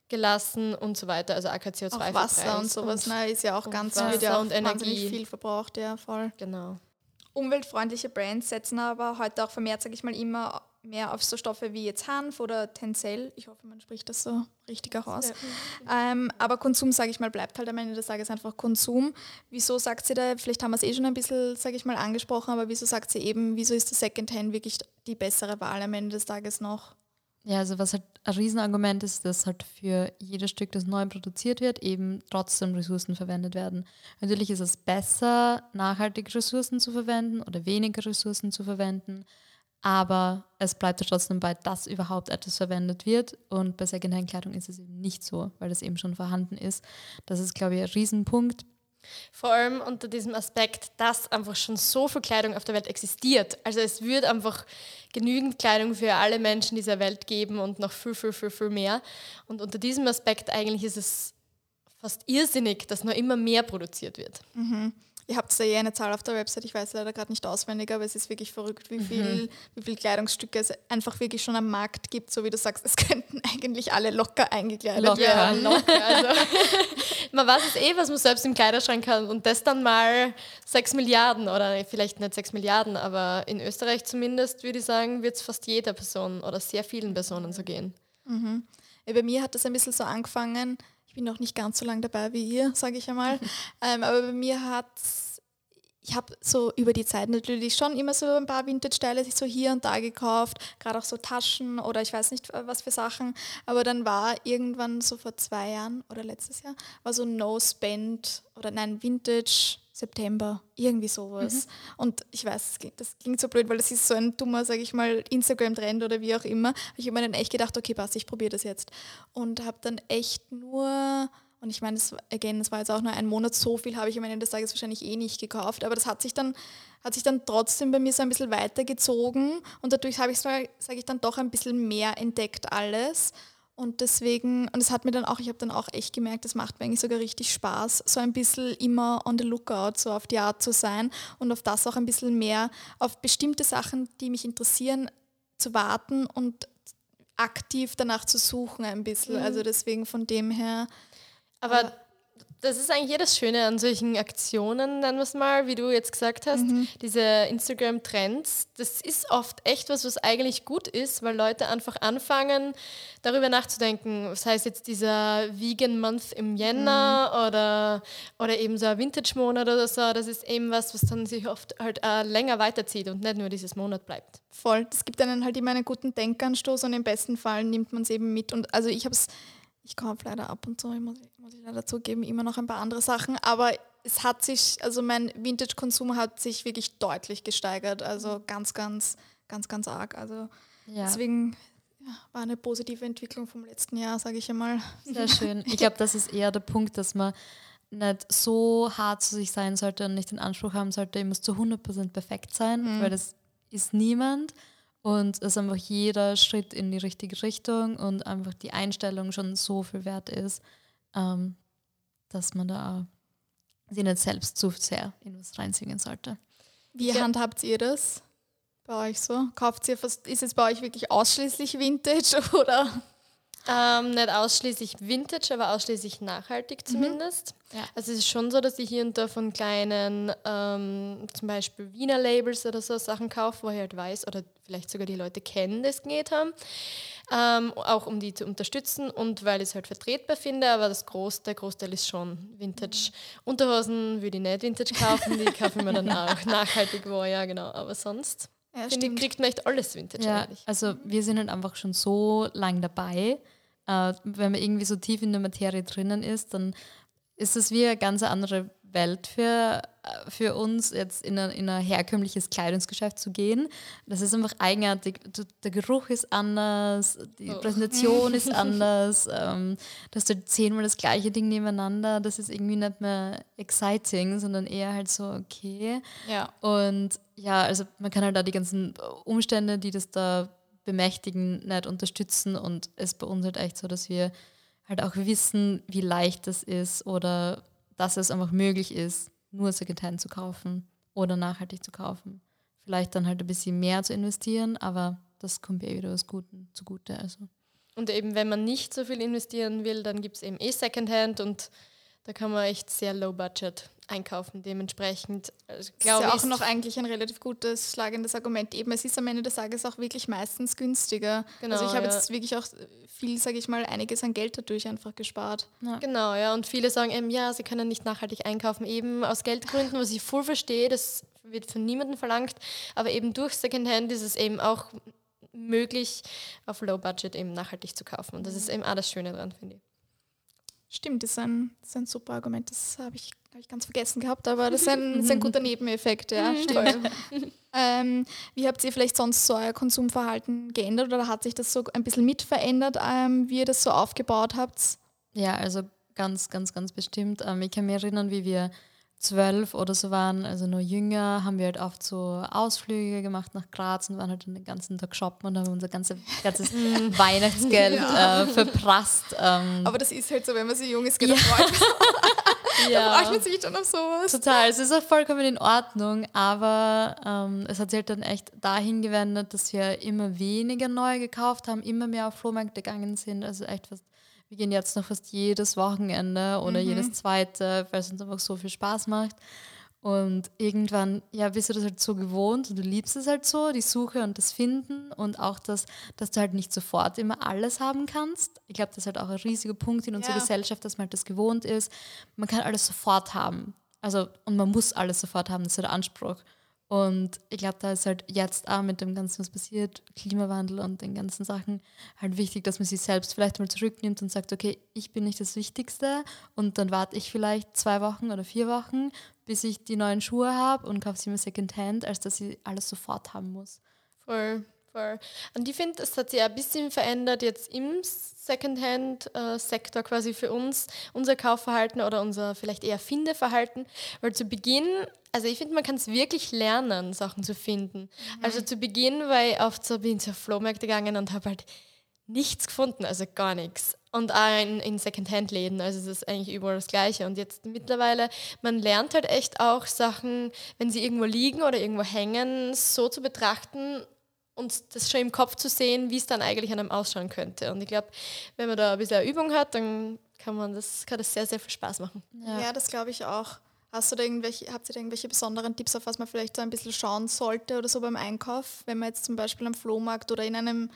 gelassen und so weiter. Also AKCO2 auch Wasser und sowas, und, ist ja auch ganz Wasser ja auch und Energie viel verbraucht, ja voll. Genau. Umweltfreundliche Brands setzen aber heute auch vermehrt, sage ich mal, immer mehr auf so Stoffe wie jetzt Hanf oder Tencel. Ich hoffe, man spricht das so richtig auch aus. Ja. Ähm, aber Konsum, sage ich mal, bleibt halt am Ende des Tages einfach Konsum. Wieso sagt sie da, vielleicht haben wir es eh schon ein bisschen, sage ich mal, angesprochen, aber wieso sagt sie eben, wieso ist der Secondhand wirklich die bessere Wahl am Ende des Tages noch? Ja, also was halt ein Riesenargument ist, dass halt für jedes Stück, das neu produziert wird, eben trotzdem Ressourcen verwendet werden. Natürlich ist es besser, nachhaltig Ressourcen zu verwenden oder weniger Ressourcen zu verwenden, aber es bleibt ja trotzdem bei, dass überhaupt etwas verwendet wird. Und bei Secondhand-Kleidung ist es eben nicht so, weil das eben schon vorhanden ist. Das ist, glaube ich, ein Riesenpunkt. Vor allem unter diesem Aspekt, dass einfach schon so viel Kleidung auf der Welt existiert. Also es wird einfach genügend Kleidung für alle Menschen dieser Welt geben und noch viel, viel, viel, viel mehr. Und unter diesem Aspekt eigentlich ist es fast irrsinnig, dass noch immer mehr produziert wird. Mhm. Ihr habt da ja eine Zahl auf der Website, ich weiß leider gerade nicht auswendig, aber es ist wirklich verrückt, wie viel, mhm. wie viel Kleidungsstücke es einfach wirklich schon am Markt gibt, so wie du sagst, es könnten eigentlich alle locker eingekleidet locker. werden. Ja, locker. Also, man weiß es eh, was man selbst im Kleiderschrank hat und das dann mal 6 Milliarden oder vielleicht nicht 6 Milliarden, aber in Österreich zumindest würde ich sagen, wird es fast jeder Person oder sehr vielen Personen so gehen. Mhm. Ja, bei mir hat das ein bisschen so angefangen, bin noch nicht ganz so lange dabei wie ihr, sage ich einmal. ähm, aber bei mir hat ich habe so über die Zeit natürlich schon immer so ein paar Vintage-Teile sich so hier und da gekauft, gerade auch so Taschen oder ich weiß nicht was für Sachen. Aber dann war irgendwann so vor zwei Jahren oder letztes Jahr, war so No Spend oder nein, Vintage September, irgendwie sowas. Mhm. Und ich weiß, das klingt so blöd, weil das ist so ein dummer, sage ich mal, Instagram-Trend oder wie auch immer. Ich habe mir dann echt gedacht, okay, passt, ich probiere das jetzt. Und habe dann echt nur, und ich meine, das, again, das war jetzt auch nur ein Monat, so viel habe ich am Ende des Tages wahrscheinlich eh nicht gekauft, aber das hat sich dann, hat sich dann trotzdem bei mir so ein bisschen weitergezogen und dadurch habe ich, sage ich, dann doch ein bisschen mehr entdeckt alles. Und deswegen, und es hat mir dann auch, ich habe dann auch echt gemerkt, das macht mir eigentlich sogar richtig Spaß, so ein bisschen immer on the lookout, so auf die Art zu sein und auf das auch ein bisschen mehr, auf bestimmte Sachen, die mich interessieren, zu warten und aktiv danach zu suchen ein bisschen. Mhm. Also deswegen von dem her. Aber, aber das ist eigentlich jedes Schöne an solchen Aktionen, nennen wir es mal, wie du jetzt gesagt hast, mhm. diese Instagram-Trends. Das ist oft echt was, was eigentlich gut ist, weil Leute einfach anfangen, darüber nachzudenken. Was heißt jetzt dieser Vegan Month im Jänner mhm. oder, oder eben so ein Vintage-Monat oder so. Das ist eben was, was dann sich oft halt äh, länger weiterzieht und nicht nur dieses Monat bleibt. Voll. Das gibt einen halt immer einen guten Denkanstoß und im besten Fall nimmt man es eben mit. Und also ich habe es ich kaufe leider ab und zu, muss ich, muss ich leider zugeben, immer noch ein paar andere Sachen. Aber es hat sich, also mein Vintage-Konsum hat sich wirklich deutlich gesteigert. Also ganz, ganz, ganz, ganz arg. Also ja. deswegen war eine positive Entwicklung vom letzten Jahr, sage ich einmal. Sehr schön. Ich glaube, das ist eher der Punkt, dass man nicht so hart zu sich sein sollte und nicht den Anspruch haben sollte, ich muss zu 100% perfekt sein, mhm. weil das ist niemand. Und es einfach jeder Schritt in die richtige Richtung und einfach die Einstellung schon so viel wert ist, ähm, dass man da sich nicht selbst zu sehr in was reinzwingen sollte. Wie ja. handhabt ihr das bei euch so? Kauft ihr fast, ist es bei euch wirklich ausschließlich Vintage oder? Ähm, nicht ausschließlich Vintage, aber ausschließlich nachhaltig mhm. zumindest. Mhm. Ja. Also es ist schon so, dass ich hier und da von kleinen, ähm, zum Beispiel Wiener Labels oder so Sachen kaufe, wo ich halt weiß, oder vielleicht sogar die Leute kennen, es genäht haben. Ähm, auch um die zu unterstützen und weil ich es halt vertretbar finde, aber das Groß, der Großteil ist schon Vintage. Mhm. Unterhosen würde ich nicht Vintage kaufen, die kaufe ich mir dann auch nachhaltig wo, ja genau, aber sonst ja, ich, kriegt man echt alles Vintage ja, eigentlich. Also wir sind halt einfach schon so lang dabei äh, wenn man irgendwie so tief in der Materie drinnen ist, dann ist es wie eine ganz andere Welt für, äh, für uns, jetzt in ein, in ein herkömmliches Kleidungsgeschäft zu gehen. Das ist einfach eigenartig. Der Geruch ist anders, die oh. Präsentation ist anders, ähm, du hast halt zehnmal das gleiche Ding nebeneinander. Das ist irgendwie nicht mehr exciting, sondern eher halt so, okay. Ja. Und ja, also man kann halt da die ganzen Umstände, die das da bemächtigen, nicht unterstützen und es bei uns halt echt so, dass wir halt auch wissen, wie leicht es ist oder dass es einfach möglich ist, nur Secondhand zu kaufen oder nachhaltig zu kaufen. Vielleicht dann halt ein bisschen mehr zu investieren, aber das kommt ja wieder was Guten zugute. Also. Und eben, wenn man nicht so viel investieren will, dann gibt es eben eh Secondhand und da kann man echt sehr low budget einkaufen. Dementsprechend also, glaube ich. ist ja auch noch eigentlich ein relativ gutes, schlagendes Argument. Eben, es ist am Ende des Tages auch wirklich meistens günstiger. Genau, also ich habe ja. jetzt wirklich auch viel, sage ich mal, einiges an Geld dadurch einfach gespart. Ja. Genau, ja. Und viele sagen eben, ja, sie können nicht nachhaltig einkaufen, eben aus Geldgründen, was ich voll verstehe, das wird von niemandem verlangt. Aber eben durch Secondhand ist es eben auch möglich auf Low Budget eben nachhaltig zu kaufen. Und das ist eben auch das Schöne dran, finde ich. Stimmt, das ist, ein, das ist ein super Argument. Das habe ich, hab ich ganz vergessen gehabt, aber das ist ein, ist ein guter Nebeneffekt, ja. Stimmt. ähm, wie habt ihr vielleicht sonst so euer Konsumverhalten geändert oder hat sich das so ein bisschen mit verändert, ähm, wie ihr das so aufgebaut habt? Ja, also ganz, ganz, ganz bestimmt. Ähm, ich kann mich erinnern, wie wir zwölf oder so waren, also nur jünger, haben wir halt oft so Ausflüge gemacht nach Graz und waren halt den ganzen Tag shoppen und haben unser ganze, ganzes Weihnachtsgeld ja. äh, verprasst. Ähm. Aber das ist halt so, wenn man so jung ist, geht ja. freut. ja. freut man sich dann auf sowas. Total, es ist auch vollkommen in Ordnung, aber ähm, es hat sich halt dann echt dahin gewendet, dass wir immer weniger neu gekauft haben, immer mehr auf Flohmärkte gegangen sind, also echt fast wir gehen jetzt noch fast jedes Wochenende oder mhm. jedes zweite, weil es uns einfach so viel Spaß macht. Und irgendwann, ja, bist du das halt so gewohnt und du liebst es halt so, die Suche und das Finden und auch das, dass du halt nicht sofort immer alles haben kannst. Ich glaube, das ist halt auch ein riesiger Punkt in unserer ja. Gesellschaft, dass man halt das gewohnt ist. Man kann alles sofort haben. Also, und man muss alles sofort haben, das ist der Anspruch. Und ich glaube, da ist halt jetzt auch mit dem Ganzen, was passiert, Klimawandel und den ganzen Sachen, halt wichtig, dass man sich selbst vielleicht mal zurücknimmt und sagt, okay, ich bin nicht das Wichtigste und dann warte ich vielleicht zwei Wochen oder vier Wochen, bis ich die neuen Schuhe habe und kaufe sie mir Secondhand, als dass ich alles sofort haben muss. Voll, voll. Und ich finde, es hat sich ein bisschen verändert jetzt im Secondhand-Sektor quasi für uns, unser Kaufverhalten oder unser vielleicht eher Findeverhalten. Weil zu Beginn, also ich finde, man kann es wirklich lernen, Sachen zu finden. Mhm. Also zu Beginn war ich oft so, bin ich auf Flohmärkte gegangen und habe halt nichts gefunden, also gar nichts. Und auch in, in Secondhand-Läden, also es ist eigentlich überall das Gleiche. Und jetzt mittlerweile, man lernt halt echt auch Sachen, wenn sie irgendwo liegen oder irgendwo hängen, so zu betrachten, und das schon im Kopf zu sehen, wie es dann eigentlich an einem ausschauen könnte. Und ich glaube, wenn man da ein bisschen Übung hat, dann kann man das, kann das sehr, sehr viel Spaß machen. Ja, ja das glaube ich auch. Hast du irgendwelche, habt ihr da irgendwelche besonderen Tipps, auf was man vielleicht so ein bisschen schauen sollte oder so beim Einkauf, wenn man jetzt zum Beispiel am Flohmarkt oder in einem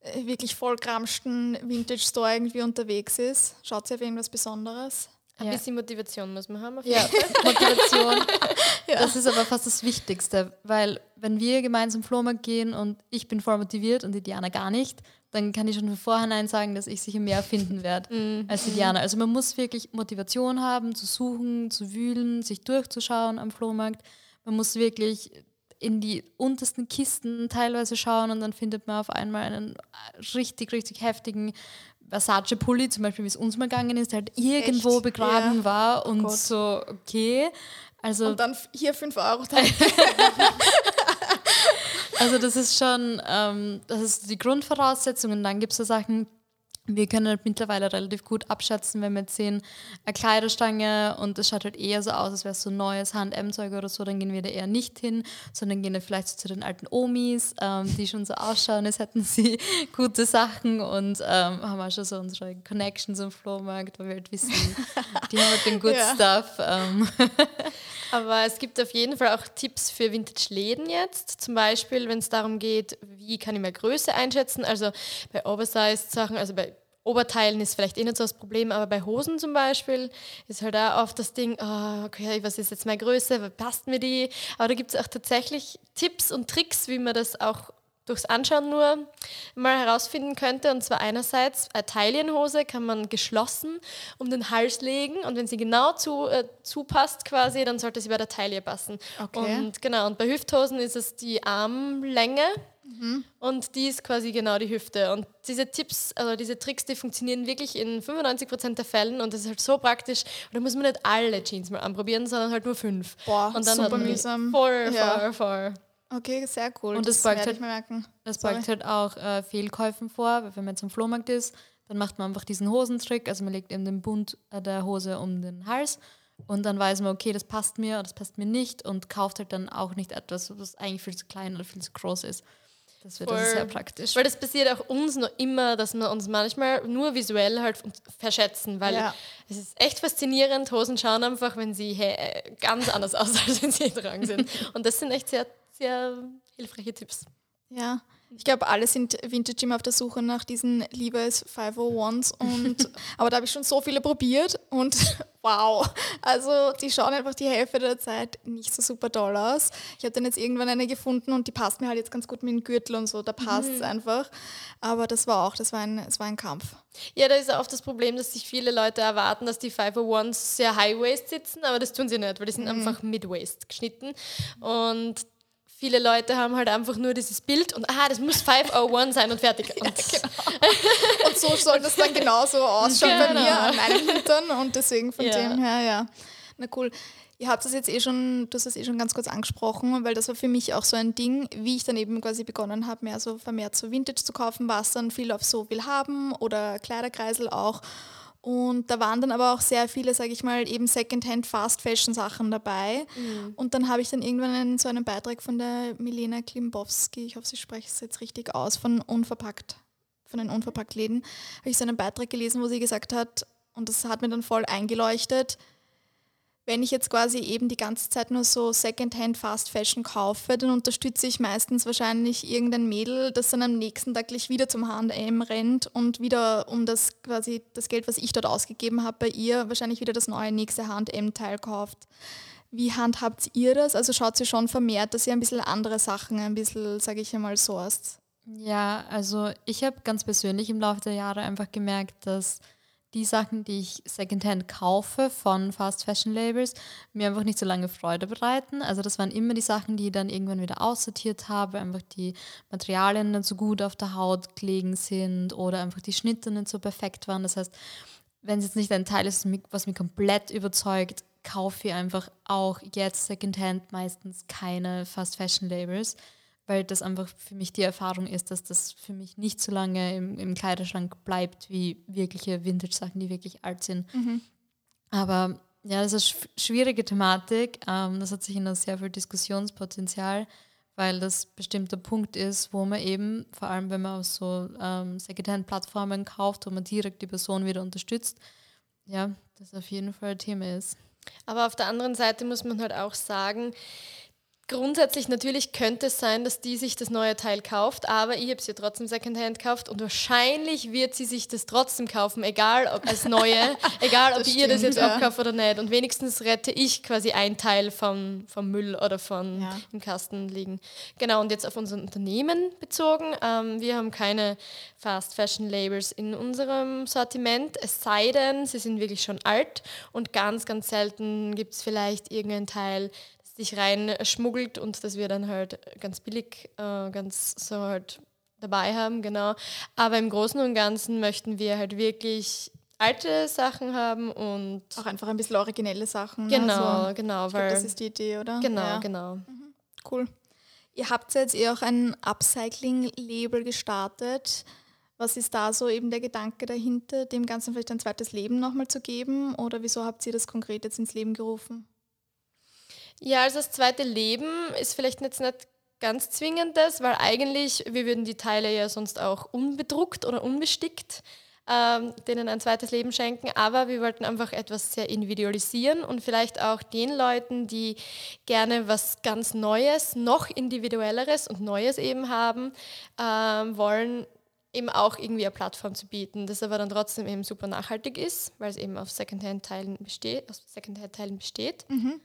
äh, wirklich vollkramschten Vintage-Store irgendwie unterwegs ist? Schaut ihr auf irgendwas Besonderes? Ein ja. bisschen Motivation muss man haben. ja, Motivation. ja. Das ist aber fast das Wichtigste, weil wenn wir gemeinsam Flohmarkt gehen und ich bin voll motiviert und die Diana gar nicht, dann kann ich schon von vornherein sagen, dass ich sicher mehr finden werde mhm. als die Diana. Also man muss wirklich Motivation haben, zu suchen, zu wühlen, sich durchzuschauen am Flohmarkt. Man muss wirklich in die untersten Kisten teilweise schauen und dann findet man auf einmal einen richtig, richtig heftigen Versace-Pulli, zum Beispiel, wie es uns mal gegangen ist, der halt irgendwo Echt? begraben ja. war oh und Gott. so, okay. Also, und dann hier 5 Euro. also das ist schon, ähm, das ist die Grundvoraussetzung und dann gibt es so Sachen, wir können halt mittlerweile relativ gut abschätzen, wenn wir jetzt sehen, eine Kleiderstange und es schaut halt eher so aus, als wäre es so neues H&M-Zeug oder so, dann gehen wir da eher nicht hin, sondern gehen wir vielleicht so zu den alten Omis, ähm, die schon so ausschauen, als hätten sie gute Sachen und ähm, haben auch schon so unsere Connections im Flohmarkt, wo wir halt wissen, die haben halt den Good ja. Stuff. Ähm. Aber es gibt auf jeden Fall auch Tipps für Vintage-Läden jetzt, zum Beispiel, wenn es darum geht, wie kann ich mehr Größe einschätzen, also bei Oversized-Sachen, also bei Oberteilen ist vielleicht eh nicht so das Problem, aber bei Hosen zum Beispiel ist halt auch oft das Ding, oh, okay, was ist jetzt meine Größe, passt mir die? Aber da gibt es auch tatsächlich Tipps und Tricks, wie man das auch durchs Anschauen nur mal herausfinden könnte. Und zwar einerseits, eine Taillenhose kann man geschlossen um den Hals legen und wenn sie genau zu, äh, zupasst quasi, dann sollte sie bei der Taille passen. Okay. Und genau, und bei Hüfthosen ist es die Armlänge Mhm. Und die ist quasi genau die Hüfte. Und diese Tipps, also diese Tricks, die funktionieren wirklich in 95% der Fällen und das ist halt so praktisch. Und da muss man nicht alle Jeans mal anprobieren, sondern halt nur fünf. Boah, und dann super mühsam. Voll, ja. voll, voll. Okay, sehr cool. Und das, das beugt, halt, merken. Das beugt halt auch äh, Fehlkäufen vor, wenn man zum Flohmarkt ist, dann macht man einfach diesen Hosentrick, also man legt eben den Bund äh, der Hose um den Hals und dann weiß man, okay, das passt mir oder das passt mir nicht und kauft halt dann auch nicht etwas, was eigentlich viel zu klein oder viel zu groß ist. Das wird also sehr praktisch. Weil das passiert auch uns noch immer, dass wir uns manchmal nur visuell halt verschätzen, weil ja. es ist echt faszinierend. Hosen schauen einfach, wenn sie ganz anders aus, als wenn sie tragen sind. Und das sind echt sehr, sehr hilfreiche Tipps. Ja, Ich glaube, alle sind Vintage immer auf der Suche nach diesen Levi's 501s und aber da habe ich schon so viele probiert und wow, also die schauen einfach die Hälfte der Zeit nicht so super toll aus. Ich habe dann jetzt irgendwann eine gefunden und die passt mir halt jetzt ganz gut mit dem Gürtel und so, da passt es mhm. einfach. Aber das war auch, das war ein, das war ein Kampf. Ja, da ist oft das Problem, dass sich viele Leute erwarten, dass die 501s sehr High-Waist sitzen, aber das tun sie nicht, weil die sind mhm. einfach Mid-Waist geschnitten und viele Leute haben halt einfach nur dieses Bild und aha, das muss 501 sein und fertig. Und, ja, genau. und so soll das dann genauso ausschauen genau. bei mir an meinen Hintern und deswegen von ja. dem her, ja. Na cool. Ihr habt das jetzt eh schon, du hast das eh schon ganz kurz angesprochen, weil das war für mich auch so ein Ding, wie ich dann eben quasi begonnen habe, mehr so vermehrt so Vintage zu kaufen, was dann viel auf so will haben oder Kleiderkreisel auch. Und da waren dann aber auch sehr viele, sage ich mal, eben Secondhand Fast Fashion Sachen dabei. Mhm. Und dann habe ich dann irgendwann einen, so einen Beitrag von der Milena Klimbowski, ich hoffe, sie spreche es jetzt richtig aus, von Unverpackt, von den Unverpackt-Läden, habe ich so einen Beitrag gelesen, wo sie gesagt hat, und das hat mir dann voll eingeleuchtet, wenn ich jetzt quasi eben die ganze Zeit nur so Secondhand Fast Fashion kaufe, dann unterstütze ich meistens wahrscheinlich irgendein Mädel, das dann am nächsten Tag gleich wieder zum H&M rennt und wieder um das quasi das Geld, was ich dort ausgegeben habe bei ihr, wahrscheinlich wieder das neue nächste H&M-Teil kauft. Wie handhabt ihr das? Also schaut sie schon vermehrt, dass ihr ein bisschen andere Sachen ein bisschen, sage ich einmal, sourced? Ja, also ich habe ganz persönlich im Laufe der Jahre einfach gemerkt, dass die Sachen, die ich secondhand kaufe von Fast Fashion Labels, mir einfach nicht so lange Freude bereiten. Also das waren immer die Sachen, die ich dann irgendwann wieder aussortiert habe, einfach die Materialien nicht so gut auf der Haut gelegen sind oder einfach die Schnitte nicht so perfekt waren. Das heißt, wenn es jetzt nicht ein Teil ist, was mich komplett überzeugt, kaufe ich einfach auch jetzt secondhand meistens keine Fast Fashion Labels weil das einfach für mich die Erfahrung ist, dass das für mich nicht so lange im, im Kleiderschrank bleibt wie wirkliche Vintage-Sachen, die wirklich alt sind. Mhm. Aber ja, das ist eine schwierige Thematik. Ähm, das hat sich in sehr viel Diskussionspotenzial, weil das bestimmter Punkt ist, wo man eben, vor allem wenn man auf so ähm, Secondhand-Plattformen kauft, wo man direkt die Person wieder unterstützt, ja, das auf jeden Fall ein Thema ist. Aber auf der anderen Seite muss man halt auch sagen, Grundsätzlich natürlich könnte es sein, dass die sich das neue Teil kauft, aber ich habe es ja trotzdem Secondhand gekauft und wahrscheinlich wird sie sich das trotzdem kaufen, egal ob als neue, egal ob ich ihr das jetzt ja. abkaufe oder nicht. Und wenigstens rette ich quasi ein Teil vom, vom Müll oder von ja. im Kasten liegen. Genau, und jetzt auf unser Unternehmen bezogen. Ähm, wir haben keine Fast Fashion Labels in unserem Sortiment, es sei denn, sie sind wirklich schon alt und ganz, ganz selten gibt es vielleicht irgendein Teil, sich reinschmuggelt und dass wir dann halt ganz billig, äh, ganz so halt dabei haben, genau. Aber im Großen und Ganzen möchten wir halt wirklich alte Sachen haben und auch einfach ein bisschen originelle Sachen. Ne? Genau, ne? genau. Glaub, das ist die Idee, oder? Genau, ja. genau. Mhm. Cool. Ihr habt jetzt eh auch ein Upcycling-Label gestartet. Was ist da so eben der Gedanke dahinter, dem Ganzen vielleicht ein zweites Leben nochmal zu geben? Oder wieso habt ihr das konkret jetzt ins Leben gerufen? Ja, also das zweite Leben ist vielleicht jetzt nicht ganz zwingendes, weil eigentlich, wir würden die Teile ja sonst auch unbedruckt oder unbestickt ähm, denen ein zweites Leben schenken, aber wir wollten einfach etwas sehr individualisieren und vielleicht auch den Leuten, die gerne was ganz Neues, noch individuelleres und Neues eben haben, ähm, wollen, eben auch irgendwie eine Plattform zu bieten, das aber dann trotzdem eben super nachhaltig ist, weil es eben auf Secondhand-Teilen besteht, aus Secondhand-Teilen besteht. Mhm.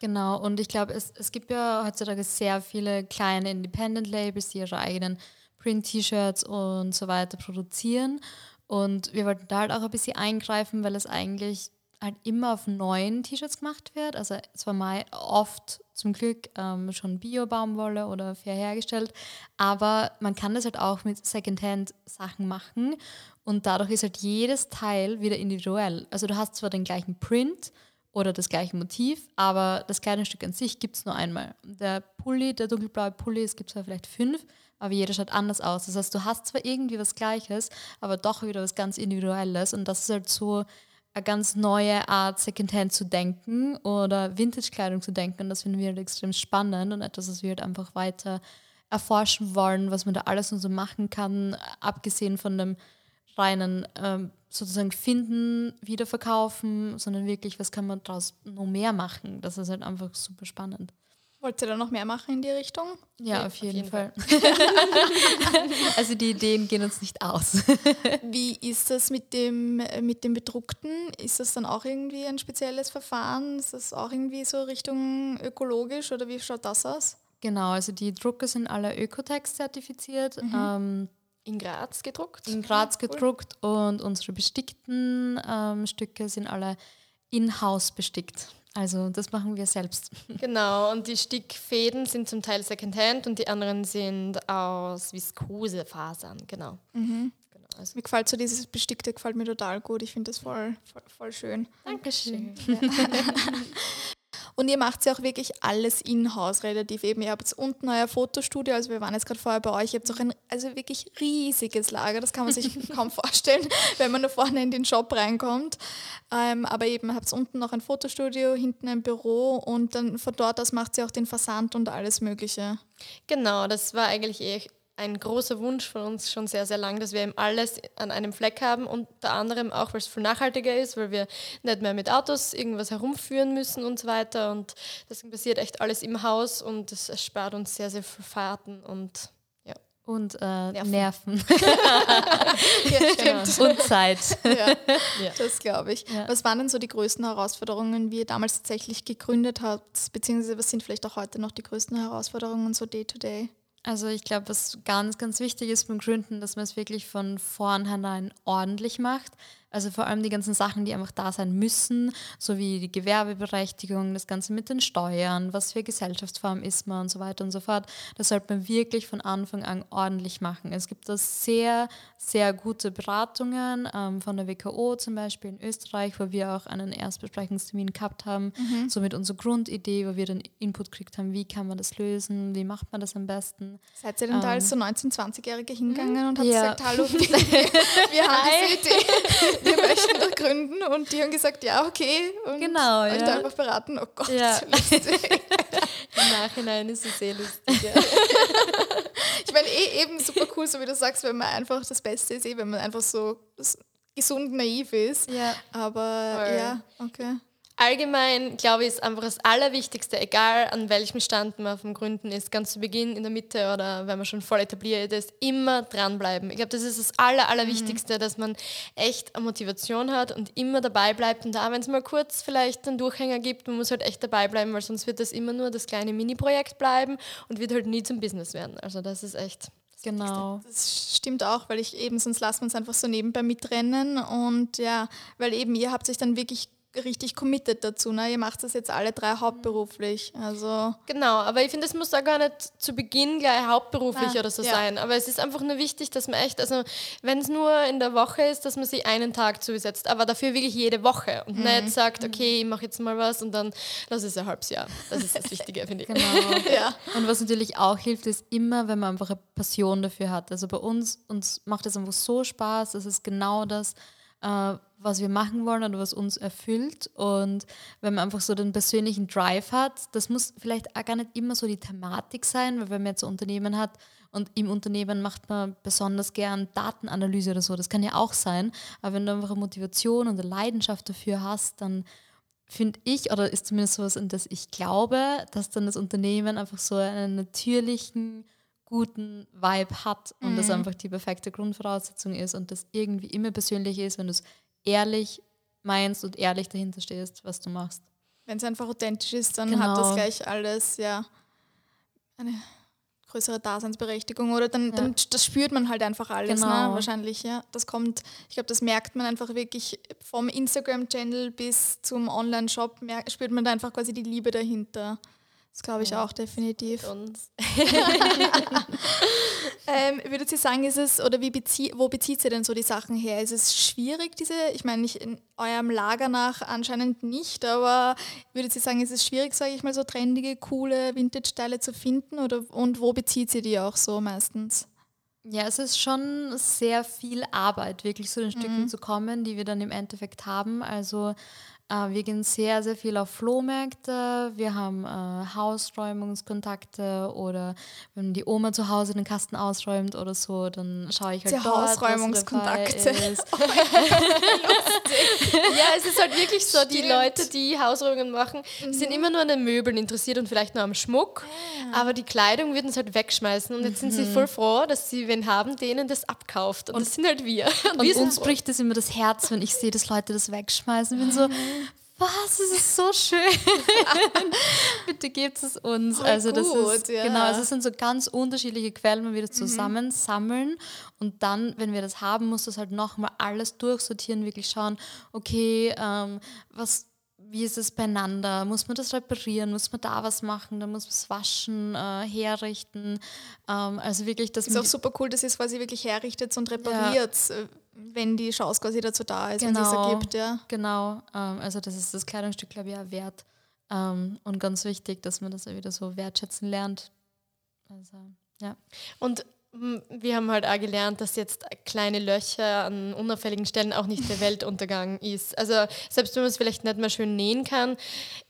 Genau, und ich glaube, es, es gibt ja heutzutage sehr viele kleine Independent-Labels, die ihre eigenen Print-T-Shirts und so weiter produzieren. Und wir wollten da halt auch ein bisschen eingreifen, weil es eigentlich halt immer auf neuen T-Shirts gemacht wird. Also zwar mal oft zum Glück ähm, schon Bio-Baumwolle oder fair hergestellt, aber man kann das halt auch mit Secondhand-Sachen machen und dadurch ist halt jedes Teil wieder individuell. Also du hast zwar den gleichen Print, oder das gleiche Motiv, aber das Kleidungsstück an sich gibt es nur einmal. Der Pulli, der dunkelblaue Pulli, es gibt zwar vielleicht fünf, aber jeder schaut anders aus. Das heißt, du hast zwar irgendwie was Gleiches, aber doch wieder was ganz Individuelles und das ist halt so eine ganz neue Art, Secondhand zu denken oder Vintage-Kleidung zu denken und das finden wir halt extrem spannend und etwas, was wir halt einfach weiter erforschen wollen, was man da alles und so machen kann, abgesehen von dem reinen ähm, sozusagen finden, wiederverkaufen, sondern wirklich, was kann man daraus noch mehr machen. Das ist halt einfach super spannend. Wollt ihr da noch mehr machen in die Richtung? Ja, auf jeden, auf jeden Fall. also die Ideen gehen uns nicht aus. Wie ist das mit dem, mit dem Bedruckten? Ist das dann auch irgendwie ein spezielles Verfahren? Ist das auch irgendwie so Richtung ökologisch oder wie schaut das aus? Genau, also die Drucke sind alle Ökotex zertifiziert. Mhm. Ähm, in Graz gedruckt? In Graz gedruckt und unsere bestickten ähm, Stücke sind alle in-house bestickt. Also das machen wir selbst. Genau, und die Stickfäden sind zum Teil Secondhand und die anderen sind aus Viskosefasern, genau. Mhm. genau also. Mir gefällt so dieses Bestickte, gefällt mir total gut. Ich finde das voll, voll, voll schön. Dankeschön. Ja. Und ihr macht ja auch wirklich alles in-house relativ eben. Ihr habt unten euer Fotostudio, also wir waren jetzt gerade vorher bei euch, ihr habt auch ein also wirklich riesiges Lager, das kann man sich kaum vorstellen, wenn man da vorne in den Shop reinkommt. Ähm, aber eben habt unten noch ein Fotostudio, hinten ein Büro und dann von dort aus macht sie auch den Versand und alles Mögliche. Genau, das war eigentlich eh ein großer Wunsch von uns schon sehr, sehr lang, dass wir eben alles an einem Fleck haben, unter anderem auch, weil es viel nachhaltiger ist, weil wir nicht mehr mit Autos irgendwas herumführen müssen und so weiter. Und deswegen passiert echt alles im Haus und es spart uns sehr, sehr viel Fahrten und ja. Und äh, Nerven. Nerven. ja, genau. Und Zeit. Ja, ja. Das glaube ich. Was waren denn so die größten Herausforderungen, wie ihr damals tatsächlich gegründet habt, beziehungsweise was sind vielleicht auch heute noch die größten Herausforderungen so day to day? Also ich glaube, was ganz, ganz wichtig ist beim Gründen, dass man es wirklich von vornherein ordentlich macht. Also vor allem die ganzen Sachen, die einfach da sein müssen, sowie die Gewerbeberechtigung, das Ganze mit den Steuern, was für Gesellschaftsform ist man und so weiter und so fort. Das sollte man wirklich von Anfang an ordentlich machen. Es gibt da sehr, sehr gute Beratungen ähm, von der WKO zum Beispiel in Österreich, wo wir auch einen Erstbesprechungstermin gehabt haben, mhm. so mit unserer Grundidee, wo wir dann Input gekriegt haben, wie kann man das lösen, wie macht man das am besten. Seid ihr denn ähm, da als so 19-, 20-Jährige hingegangen und habt ja. gesagt, hallo, wir haben diese Idee wir möchten da gründen und die haben gesagt, ja, okay. Und genau, euch da einfach beraten, oh Gott, ja. Im Nachhinein ist es sehr lustig. Ja. ich meine, eh eben super cool, so wie du sagst, wenn man einfach das Beste ist, eh, wenn man einfach so gesund naiv ist. Ja. Aber Voll. ja, okay allgemein, glaube ich, ist einfach das Allerwichtigste, egal an welchem Stand man vom Gründen ist, ganz zu Beginn, in der Mitte oder wenn man schon voll etabliert ist, immer dranbleiben. Ich glaube, das ist das Aller, Allerwichtigste, mhm. dass man echt eine Motivation hat und immer dabei bleibt. Und da, wenn es mal kurz vielleicht einen Durchhänger gibt, man muss halt echt dabei bleiben, weil sonst wird das immer nur das kleine Mini-Projekt bleiben und wird halt nie zum Business werden. Also das ist echt Genau. Das stimmt auch, weil ich eben, sonst lassen wir uns einfach so nebenbei mitrennen und ja, weil eben ihr habt sich dann wirklich richtig committed dazu. Ne? Ihr macht das jetzt alle drei hauptberuflich. Also genau, aber ich finde, es muss da gar nicht zu Beginn gleich hauptberuflich ah, oder so ja. sein. Aber es ist einfach nur wichtig, dass man echt, also wenn es nur in der Woche ist, dass man sich einen Tag zusetzt, aber dafür wirklich jede Woche und mhm. nicht sagt, okay, ich mache jetzt mal was und dann lass es ein halbes Jahr. Das ist das Wichtige, finde ich. Genau. ja. Und was natürlich auch hilft, ist immer, wenn man einfach eine Passion dafür hat. Also bei uns, uns macht es einfach so Spaß, das ist genau das, äh, was wir machen wollen oder was uns erfüllt. Und wenn man einfach so den persönlichen Drive hat, das muss vielleicht auch gar nicht immer so die Thematik sein, weil wenn man jetzt ein Unternehmen hat und im Unternehmen macht man besonders gern Datenanalyse oder so, das kann ja auch sein. Aber wenn du einfach eine Motivation und eine Leidenschaft dafür hast, dann finde ich, oder ist zumindest so was, an das ich glaube, dass dann das Unternehmen einfach so einen natürlichen, guten Vibe hat und mhm. das einfach die perfekte Grundvoraussetzung ist und das irgendwie immer persönlich ist, wenn du es ehrlich meinst und ehrlich dahinter stehst, was du machst. Wenn es einfach authentisch ist, dann genau. hat das genau. gleich alles, ja, eine größere Daseinsberechtigung oder dann, ja. dann das spürt man halt einfach alles, ne? genau. ne? wahrscheinlich, ja. Das kommt, ich glaube, das merkt man einfach wirklich vom Instagram-Channel bis zum Online-Shop, spürt man da einfach quasi die Liebe dahinter. Das glaube ich auch definitiv. Uns. ähm, würdet ihr sagen, ist es, oder wie bezie wo bezieht ihr denn so die Sachen her? Ist es schwierig, diese, ich meine, nicht in eurem Lager nach anscheinend nicht, aber würdet ihr sagen, ist es schwierig, sage ich mal, so trendige, coole Vintage-Teile zu finden? Oder, und wo bezieht ihr die auch so meistens? Ja, es ist schon sehr viel Arbeit, wirklich zu den Stücken mhm. zu kommen, die wir dann im Endeffekt haben. Also wir gehen sehr, sehr viel auf Flohmärkte. Wir haben äh, Hausräumungskontakte oder wenn die Oma zu Hause den Kasten ausräumt oder so, dann schaue ich halt Die dort, Hausräumungskontakte. ist. Ja, es ist halt wirklich so, die Leute, die Hausräumungen machen, sind immer nur an den Möbeln interessiert und vielleicht nur am Schmuck, aber die Kleidung würden sie halt wegschmeißen und jetzt sind sie voll froh, dass sie wen haben, denen das abkauft und, das sind halt wir. Und wir sind uns bricht es immer das Herz, wenn ich sehe, dass Leute das wegschmeißen. Ich bin so, was, es ist so schön. Bitte gebt es uns. Voll also das gut, ist ja. genau, also es sind so ganz unterschiedliche Quellen, wenn wir das zusammen sammeln und dann, wenn wir das haben, muss das halt nochmal alles durchsortieren, wirklich schauen, okay, ähm, was wie ist es beieinander? Muss man das reparieren? Muss man da was machen? Dann muss man es waschen, äh, herrichten. Ähm, also wirklich, das Ist auch super cool, dass ihr es quasi wirklich herrichtet und repariert, äh, wenn die Chance quasi dazu da ist, wenn es Genau. ergibt, ja. Genau, ähm, also das ist das Kleidungsstück, glaube ich, auch wert. Ähm, und ganz wichtig, dass man das auch wieder so wertschätzen lernt. Also, ja. Und mm, wir haben halt auch gelernt, dass jetzt kleine Löcher an unauffälligen Stellen auch nicht der Weltuntergang ist. Also selbst wenn man es vielleicht nicht mehr schön nähen kann,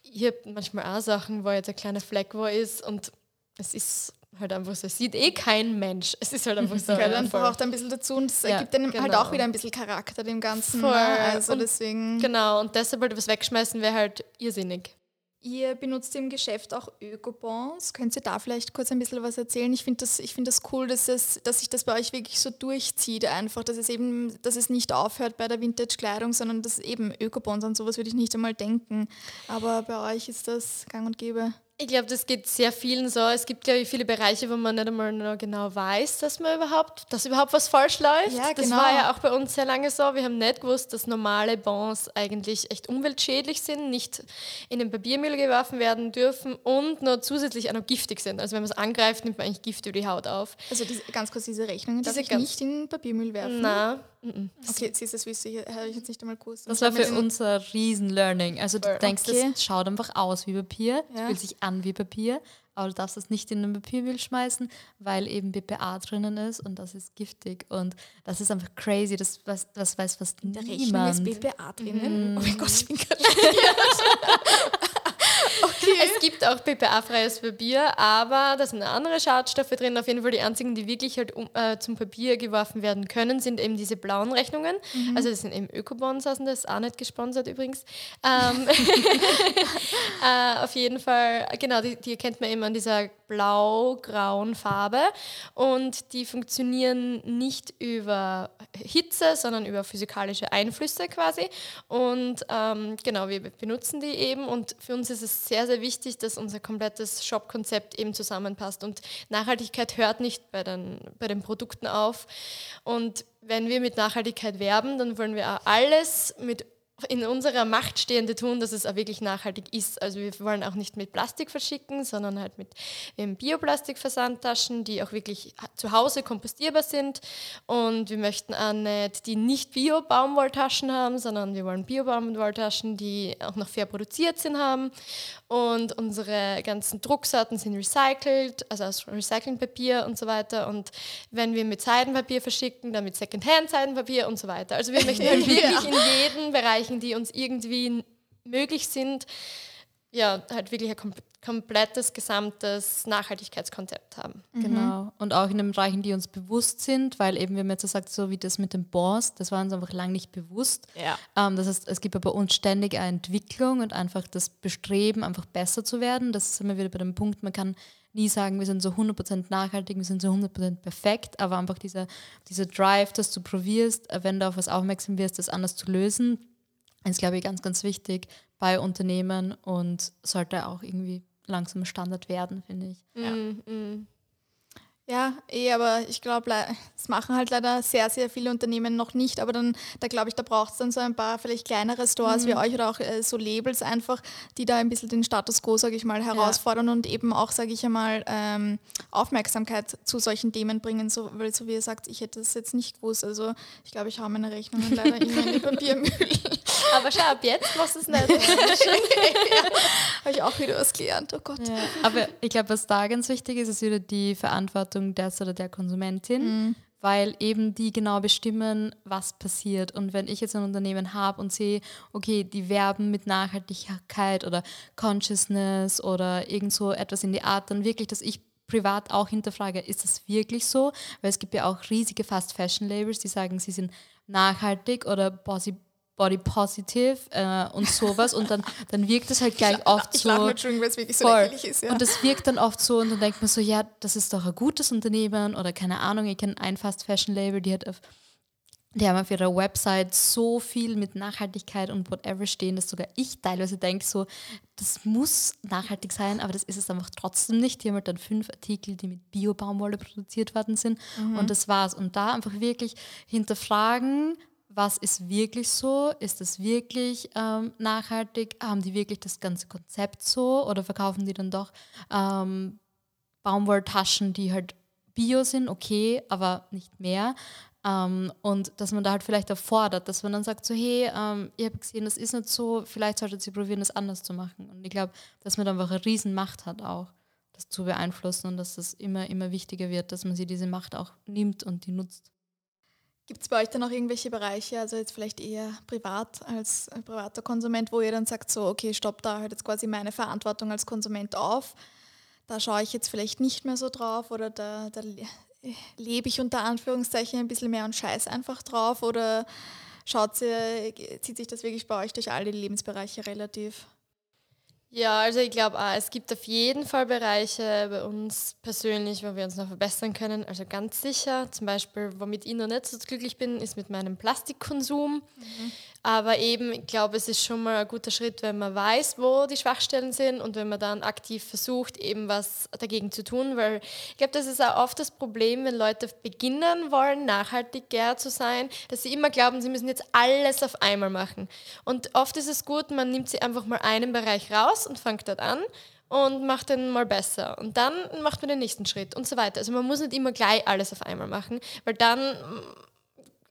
ich habe manchmal auch Sachen, wo jetzt ein kleiner Fleck wo ist und es ist halt einfach so, sieht eh kein Mensch. Es ist halt einfach so. Gehört ja, einfach voll. auch ein bisschen dazu und es Ja, ergibt einem halt genau. auch wieder ein bisschen Charakter dem Ganzen. Voll. Ne? Also Und deswegen. Genau, und deshalb halt was wegschmeißen wäre halt irrsinnig. Ihr benutzt im Geschäft auch Ökobonds. Könnt ihr da vielleicht kurz ein bisschen was erzählen? Ich finde das, ich find das cool, dass, es, dass sich das bei euch wirklich so durchzieht, einfach, dass es eben, dass es nicht aufhört bei der Vintage-Kleidung, sondern dass eben Ökobonds an sowas würde ich nicht einmal denken. Aber bei euch ist das gang und gäbe. Ich glaube, das geht sehr vielen so. Es gibt, glaube ich, viele Bereiche, wo man nicht einmal noch genau weiß, dass man überhaupt, dass überhaupt was falsch läuft. Ja, Das genau. war ja auch bei uns sehr lange so. Wir haben nicht gewusst, dass normale Bonds eigentlich echt umweltschädlich sind, nicht in den Papiermüll geworfen werden dürfen und noch zusätzlich auch noch giftig sind. Also wenn man es angreift, nimmt man eigentlich Gift über die Haut auf. Also diese, ganz kurz diese Rechnungen darf Diese ich ganz- nicht in den Papiermüll werfen. Na, Okay, siehst du, das wüsste ich, habe ich jetzt nicht einmal gewusst. Das Und war für uns ein Riesen-Learning. Also du denkst, Okay. es schaut einfach aus wie Papier, Ja. fühlt sich an wie Papier, aber du darfst es nicht in den Papiermüll schmeißen, weil eben BPA drinnen ist und das ist giftig. Und das ist einfach crazy. Das weiß, das weiß fast Der Rechnung niemand. ist BPA drinnen. Mhm. Oh mein Gott, ich bin gerade Es gibt auch BPA-freies Papier, aber da sind andere Schadstoffe drin. Auf jeden Fall die einzigen, die wirklich halt um, äh, zum Papier geworfen werden können, sind eben diese blauen Rechnungen. Also das sind eben Ökobonds, das ist auch nicht gesponsert übrigens. Ähm, äh, auf jeden Fall, genau, die, die erkennt man eben an dieser blau-grauen Farbe und die funktionieren nicht über Hitze, sondern über physikalische Einflüsse quasi. Und ähm, genau, wir benutzen die eben und für uns ist es sehr, sehr wichtig, dass unser komplettes Shop-Konzept eben zusammenpasst. Und Nachhaltigkeit hört nicht bei den, bei den Produkten auf. Und wenn wir mit Nachhaltigkeit werben, dann wollen wir alles mit in unserer Macht Stehende tun, dass es auch wirklich nachhaltig ist. Also wir wollen auch nicht mit Plastik verschicken, sondern halt mit Bioplastikversandtaschen, die auch wirklich zu Hause kompostierbar sind. Und wir möchten auch nicht die nicht Bio-Baumwolltaschen haben, sondern wir wollen Bio-Baumwolltaschen, die auch noch fair produziert sind, haben. Und unsere ganzen Drucksorten sind recycelt, also aus Recyclingpapier und so weiter. Und wenn wir mit Seidenpapier verschicken, dann mit Secondhand-Seidenpapier und so weiter. Also wir möchten halt wirklich in jeden Bereichen, die uns irgendwie möglich sind, ja, halt wirklich ein kom komplettes, gesamtes Nachhaltigkeitskonzept haben. Genau. Und auch in den Bereichen, die uns bewusst sind, weil eben, wir haben jetzt gesagt, so wie das mit den Bonds, das war uns einfach lange nicht bewusst. Ja. Ähm, das heißt, es gibt ja bei uns ständig eine Entwicklung und einfach das Bestreben, einfach besser zu werden. Das sind wir wieder bei dem Punkt, man kann nie sagen, wir sind so 100% nachhaltig, wir sind so 100% perfekt, aber einfach dieser, dieser Drive, dass du probierst, wenn du auf was aufmerksam wirst, das anders zu lösen, ist, glaube ich, ganz, ganz wichtig bei Unternehmen und sollte auch irgendwie langsam Standard werden, finde ich. Ja. Mm, mm. Ja, eh, aber ich glaube, das machen halt leider sehr, sehr viele Unternehmen noch nicht. Aber dann, da glaube ich, da braucht es dann so ein paar vielleicht kleinere Stores wie euch oder auch äh, so Labels einfach, die da ein bisschen den Status quo, sage ich mal, herausfordern und eben auch, sage ich einmal, ähm, Aufmerksamkeit zu solchen Themen bringen. So, weil so wie ihr sagt, ich hätte das jetzt nicht gewusst. Also ich glaube, ich habe meine Rechnungen leider immer in den Papiermüll. Aber schau, ab jetzt machst du es nicht. habe ich auch wieder was gelernt. Oh Gott. Ja, aber ich glaube, was da ganz wichtig ist, ist wieder die Verantwortung des oder der Konsumentin. weil eben die genau bestimmen, was passiert. Und wenn ich jetzt ein Unternehmen habe und sehe, okay, die werben mit Nachhaltigkeit oder Consciousness oder irgend so etwas in die Art, dann wirklich, dass ich privat auch hinterfrage, ist das wirklich so? Weil es gibt ja auch riesige Fast Fashion Labels, die sagen, sie sind nachhaltig oder body, body positive äh, und sowas und dann, dann wirkt es halt gleich oft ich so. lach nicht schon, weil es wirklich so lächerlich ist. Ja. Und das wirkt dann oft so und dann denkt man so, ja, das ist doch ein gutes Unternehmen oder keine Ahnung, ich kenne ein Fast Fashion Label, die hat auf die haben auf ihrer Website so viel mit Nachhaltigkeit und whatever stehen, dass sogar ich teilweise denke, so, das muss nachhaltig sein, aber das ist es einfach trotzdem nicht. Die haben halt dann fünf Artikel, die mit Bio-Baumwolle produziert worden sind und das war's. Und da einfach wirklich hinterfragen, was ist wirklich so? Ist es wirklich ähm, nachhaltig? Haben die wirklich das ganze Konzept so oder verkaufen die dann doch ähm, Baumwolltaschen, die halt bio sind, okay, aber nicht mehr? Ähm, und dass man da halt vielleicht auch fordert, dass man dann sagt, so hey, ähm, ich habe gesehen, das ist nicht so, vielleicht solltet ihr probieren, das anders zu machen. Und ich glaube, dass man da einfach eine Riesenmacht hat auch, das zu beeinflussen und dass das immer, immer wichtiger wird, dass man sich diese Macht auch nimmt und die nutzt. Gibt es bei euch dann noch irgendwelche Bereiche, also jetzt vielleicht eher privat als äh, privater Konsument, wo ihr dann sagt, so, okay, stopp, da hört jetzt quasi meine Verantwortung als Konsument auf. Da schaue ich jetzt vielleicht nicht mehr so drauf oder da, da le- lebe ich unter Anführungszeichen ein bisschen mehr und scheiß einfach drauf oder schaut ihr, zieht sich das wirklich bei euch durch alle Lebensbereiche relativ? Ja, also ich glaube auch, es gibt auf jeden Fall Bereiche bei uns persönlich, wo wir uns noch verbessern können. Also ganz sicher, zum Beispiel, womit ich noch nicht so glücklich bin, ist mit meinem Plastikkonsum. Aber eben, ich glaube, es ist schon mal ein guter Schritt, wenn man weiß, wo die Schwachstellen sind und wenn man dann aktiv versucht, eben was dagegen zu tun. Weil ich glaube, das ist auch oft das Problem, wenn Leute beginnen wollen, nachhaltiger zu sein, dass sie immer glauben, sie müssen jetzt alles auf einmal machen. Und oft ist es gut, man nimmt sie einfach mal einen Bereich raus und fängt dort an und macht den mal besser. Und dann macht man den nächsten Schritt und so weiter. Also man muss nicht immer gleich alles auf einmal machen, weil dann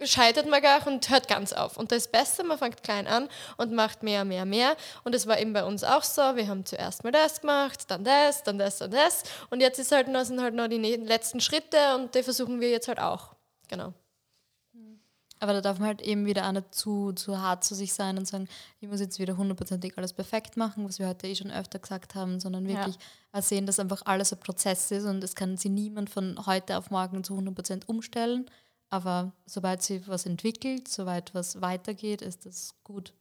scheitert man gar und hört ganz auf. Und das ist besser, man fängt klein an und macht mehr, mehr, mehr. Und das war eben bei uns auch so. Wir haben zuerst mal das gemacht, dann das, dann das, dann das. Und jetzt ist halt noch, sind halt noch die letzten Schritte und die versuchen wir jetzt halt auch. Genau. Aber da darf man halt eben wieder auch nicht zu, zu hart zu sich sein und sagen, ich muss jetzt wieder hundertprozentig alles perfekt machen, was wir heute eh schon öfter gesagt haben, sondern wirklich auch sehen, dass einfach alles ein Prozess ist und es kann sie niemand von heute auf morgen zu 100% umstellen. Aber sobald sie was entwickelt, sobald was weitergeht, ist das gut.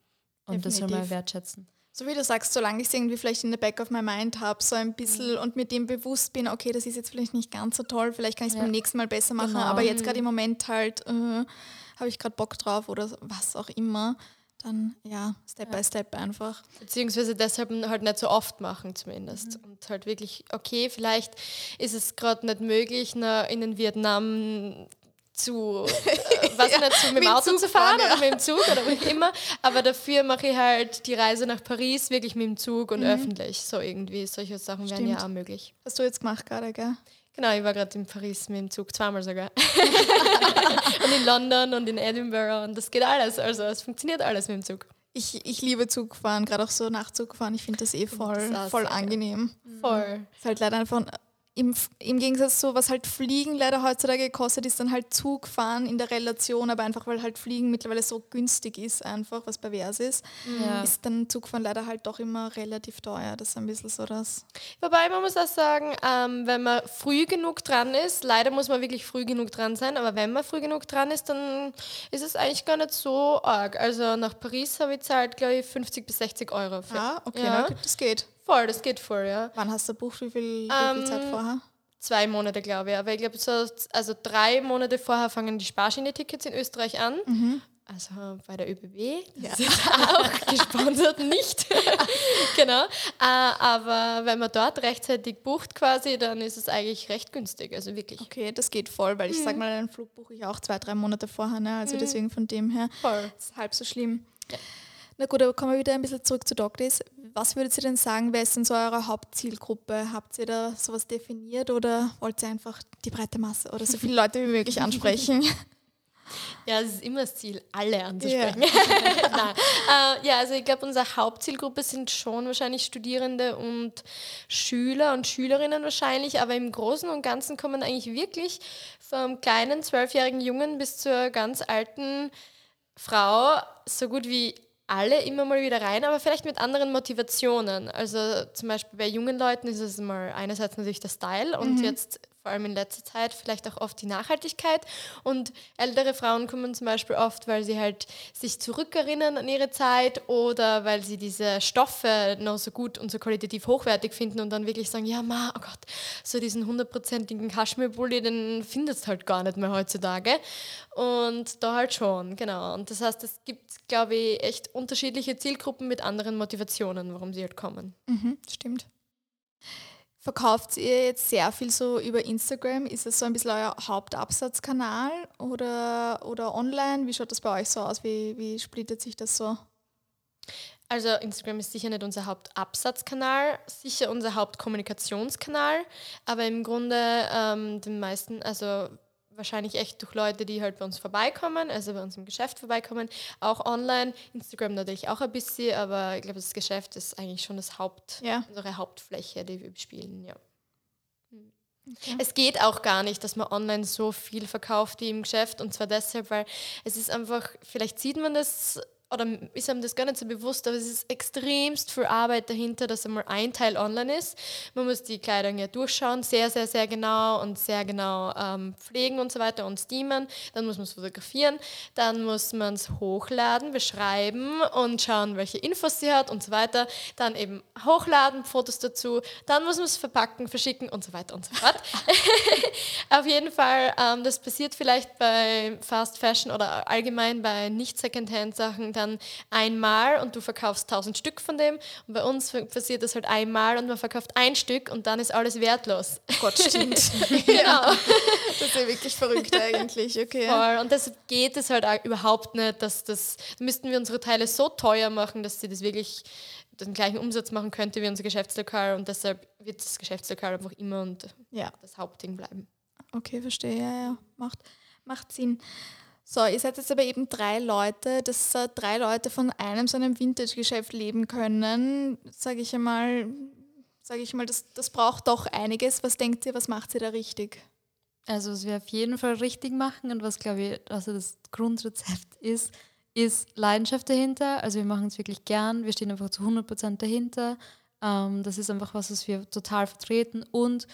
Und das soll man Definitiv. wertschätzen. So wie du sagst, solange ich es irgendwie vielleicht in the back of my mind habe, so ein bisschen und mit dem bewusst bin, okay, das ist jetzt vielleicht nicht ganz so toll, vielleicht kann ich es Ja. beim nächsten Mal besser machen, Genau. aber jetzt gerade im Moment halt äh, habe ich gerade Bock drauf oder was auch immer, dann ja, Step by Step einfach. Beziehungsweise deshalb halt nicht so oft machen zumindest. Und halt wirklich, okay, vielleicht ist es gerade nicht möglich, na, in den Vietnam zu, äh, weiß ich nicht, zu, mit dem Auto Zug zu fahren fahren, ja. oder mit dem Zug oder wie immer. Aber dafür mache ich halt die Reise nach Paris wirklich mit dem Zug und öffentlich. So irgendwie, solche Sachen wären ja Stimmt. auch möglich. Hast du jetzt gemacht gerade, gell? Genau, ich war gerade in Paris mit dem Zug, zweimal sogar. und in London und in Edinburgh und das geht alles. Also es funktioniert alles mit dem Zug. Ich, ich liebe Zugfahren, gerade auch so Nachtzugfahren. Ich finde das eh voll, das voll angenehm. Voll. Ist halt leider einfach im, im Gegensatz zu, was halt Fliegen leider heutzutage kostet, ist dann halt Zugfahren in der Relation, aber einfach weil halt Fliegen mittlerweile so günstig ist, einfach, was pervers ist, Ja. ist dann Zugfahren leider halt doch immer relativ teuer. Das ist ein bisschen so das. Wobei man muss auch sagen, ähm, wenn man früh genug dran ist, leider muss man wirklich früh genug dran sein, aber wenn man früh genug dran ist, dann ist es eigentlich gar nicht so arg. Also nach Paris habe ich zahlt, glaube ich, 50 bis 60 Euro. Für. Ah, okay, Ja. na das geht. Voll, das geht voll, ja. Wann hast du gebucht? Wie viel, wie Ähm, viel Zeit vorher? Zwei Monate, glaube ich. Aber ich glaube, so, also drei Monate vorher fangen die Sparschine-Tickets in Österreich an. Mhm. Also bei der ÖBB. Das ist auch gesponsert, nicht. genau. Äh, aber wenn man dort rechtzeitig bucht quasi, dann ist es eigentlich recht günstig. Also wirklich. Okay, das geht voll, weil ich sag mal, einen Flug buche ich auch zwei, drei Monate vorher. Ne? Also deswegen von dem her Voll. ist halb so schlimm. Na gut, aber kommen wir wieder ein bisschen zurück zu Doctors. Was würdet ihr denn sagen, wer ist denn so eure Hauptzielgruppe? Habt ihr da sowas definiert oder wollt ihr einfach die breite Masse oder so viele Leute wie möglich ansprechen? Ja, es ist immer das Ziel, alle anzusprechen. Yeah. äh, ja, also ich glaube, unsere Hauptzielgruppe sind schon wahrscheinlich Studierende und Schüler und Schülerinnen wahrscheinlich, aber im Großen und Ganzen kommen eigentlich wirklich vom kleinen zwölfjährigen Jungen bis zur ganz alten Frau so gut wie alle immer mal wieder rein, aber vielleicht mit anderen Motivationen. Also zum Beispiel bei jungen Leuten ist es mal einerseits natürlich der Style und mhm. jetzt vor allem in letzter Zeit vielleicht auch oft die Nachhaltigkeit. Und ältere Frauen kommen zum Beispiel oft, weil sie halt sich zurückerinnern an ihre Zeit oder weil sie diese Stoffe noch so gut und so qualitativ hochwertig finden und dann wirklich sagen, ja, ma, oh Gott, so diesen hundertprozentigen Kaschmirpulli, den findest du halt gar nicht mehr heutzutage. Und da halt schon, genau. Und das heißt, es gibt, glaube ich, echt unterschiedliche Zielgruppen mit anderen Motivationen, warum sie halt kommen. Mhm, stimmt. Verkauft ihr jetzt sehr viel so über Instagram? Ist es so ein bisschen euer Hauptabsatzkanal oder, oder online? Wie schaut das bei euch so aus? Wie, wie splittet sich das so? Also Instagram ist sicher nicht unser Hauptabsatzkanal, sicher unser Hauptkommunikationskanal, aber im Grunde ähm, den meisten, also wahrscheinlich echt durch Leute, die halt bei uns vorbeikommen, also bei uns im Geschäft vorbeikommen, auch online, Instagram natürlich auch ein bisschen, aber ich glaube, das Geschäft ist eigentlich schon das Haupt, ja. unsere Hauptfläche, die wir bespielen, ja. Okay. Es geht auch gar nicht, dass man online so viel verkauft wie im Geschäft und zwar deshalb, weil es ist einfach, vielleicht sieht man das oder ist einem das gar nicht so bewusst, aber es ist extremst viel Arbeit dahinter, dass einmal ein Teil online ist. Man muss die Kleidung ja durchschauen, sehr, sehr, sehr genau und sehr genau ähm, pflegen und so weiter und steamen. Dann muss man es fotografieren, dann muss man es hochladen, beschreiben und schauen, welche Infos sie hat und so weiter. Dann eben hochladen, Fotos dazu, dann muss man es verpacken, verschicken und so weiter und so fort. Auf jeden Fall, ähm, das passiert vielleicht bei Fast Fashion oder allgemein bei Nicht-Secondhand-Sachen dann einmal und du verkaufst tausend Stück von dem. Und bei uns passiert das halt einmal und man verkauft ein Stück und dann ist alles wertlos. Gott, stimmt. genau. Das ist ja wirklich verrückt eigentlich. Okay. Voll. Und deshalb geht es halt auch überhaupt nicht, dass das, müssten wir unsere Teile so teuer machen, dass sie das wirklich den gleichen Umsatz machen könnte wie unser Geschäftslokal und deshalb wird das Geschäftslokal einfach immer und ja. das Hauptding bleiben. Okay, verstehe, ja, ja. Macht, macht Sinn. So, ihr seid jetzt aber eben drei Leute, dass äh, drei Leute von einem so einem Vintage-Geschäft leben können, sage ich einmal, sage ich mal, das, das braucht doch einiges. Was denkt ihr, was macht ihr da richtig? Also was wir auf jeden Fall richtig machen und was glaube ich also das Grundrezept ist, ist Leidenschaft dahinter. Also wir machen es wirklich gern, wir stehen einfach zu 100% dahinter. Ähm, das ist einfach was, was wir total vertreten und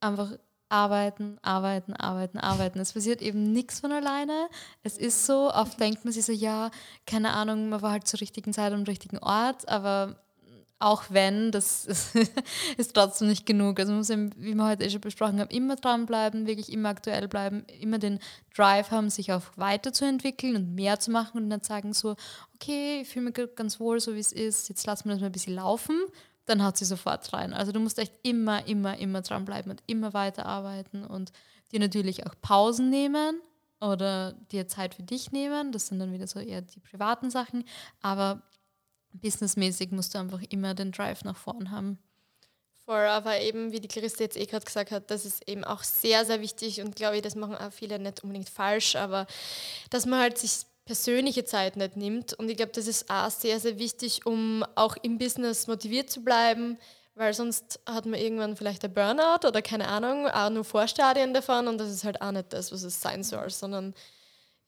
einfach arbeiten, arbeiten, arbeiten, arbeiten. Es passiert eben nichts von alleine. Es ist so, oft denkt man sich so, ja, keine Ahnung, man war halt zur richtigen Zeit am richtigen Ort, aber auch wenn, das ist, trotzdem nicht genug. Also man muss, eben, wie wir heute eh schon besprochen haben, immer dranbleiben, wirklich immer aktuell bleiben, immer den Drive haben, sich auch weiterzuentwickeln und mehr zu machen und dann sagen so, okay, ich fühle mich ganz wohl, so wie es ist, jetzt lassen wir das mal ein bisschen laufen dann haut sie sofort rein. Also du musst echt immer, immer, immer dranbleiben und immer weiterarbeiten und dir natürlich auch Pausen nehmen oder dir Zeit für dich nehmen. Das sind dann wieder so eher die privaten Sachen. Aber businessmäßig musst du einfach immer den Drive nach vorn haben. Voll, aber eben, wie die Clarisse jetzt eh gerade gesagt hat, das ist eben auch sehr, sehr wichtig und glaube ich, das machen auch viele nicht unbedingt falsch, aber dass man halt sich persönliche Zeit nicht nimmt. Und ich glaube, das ist auch sehr, sehr wichtig, um auch im Business motiviert zu bleiben, weil sonst hat man irgendwann vielleicht ein Burnout oder keine Ahnung, auch nur Vorstadien davon und das ist halt auch nicht das, was es sein soll, sondern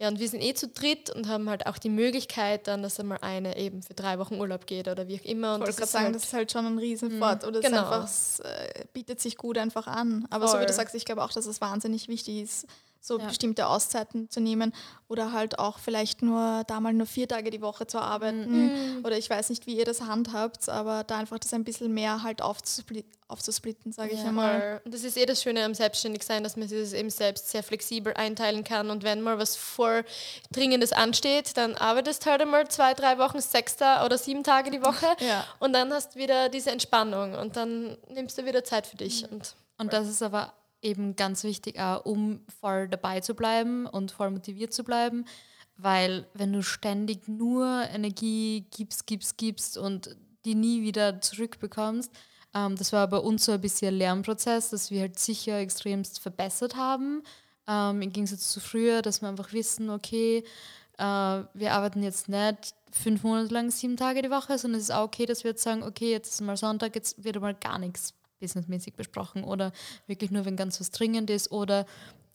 ja, und wir sind eh zu dritt und haben halt auch die Möglichkeit dann, dass einmal eine eben für drei Wochen Urlaub geht oder wie auch immer. Und ich wollte sagen, halt das ist halt schon ein Riesenfort oder genau. es, einfach, es äh, bietet sich gut einfach an. Aber Voll. so wie du sagst, ich glaube auch, dass es wahnsinnig wichtig ist, so ja. bestimmte Auszeiten zu nehmen oder halt auch vielleicht nur da mal nur vier Tage die Woche zu arbeiten mhm. oder ich weiß nicht, wie ihr das handhabt, aber da einfach das ein bisschen mehr halt aufzusplitten, aufzusplitten sage ja. ich einmal. Und das ist eh das Schöne am Selbstständigsein, dass man sich das eben selbst sehr flexibel einteilen kann und wenn mal was Vordringendes ansteht, dann arbeitest halt einmal zwei, drei Wochen, sechs oder sieben Tage die Woche ja. und dann hast du wieder diese Entspannung und dann nimmst du wieder Zeit für dich. Mhm. Und, und das ist aber eben ganz wichtig, auch, um voll dabei zu bleiben und voll motiviert zu bleiben. Weil wenn du ständig nur Energie gibst, gibst, gibst und die nie wieder zurückbekommst, ähm, das war bei uns so ein bisschen ein Lernprozess, dass wir halt sicher extremst verbessert haben. ähm, im Gegensatz zu früher, dass wir einfach wissen, okay, äh, wir arbeiten jetzt nicht fünf Monate lang sieben Tage die Woche, sondern es ist auch okay, dass wir jetzt sagen, okay, jetzt ist mal Sonntag, jetzt wird mal gar nichts businessmäßig besprochen oder wirklich nur, wenn ganz was dringend ist oder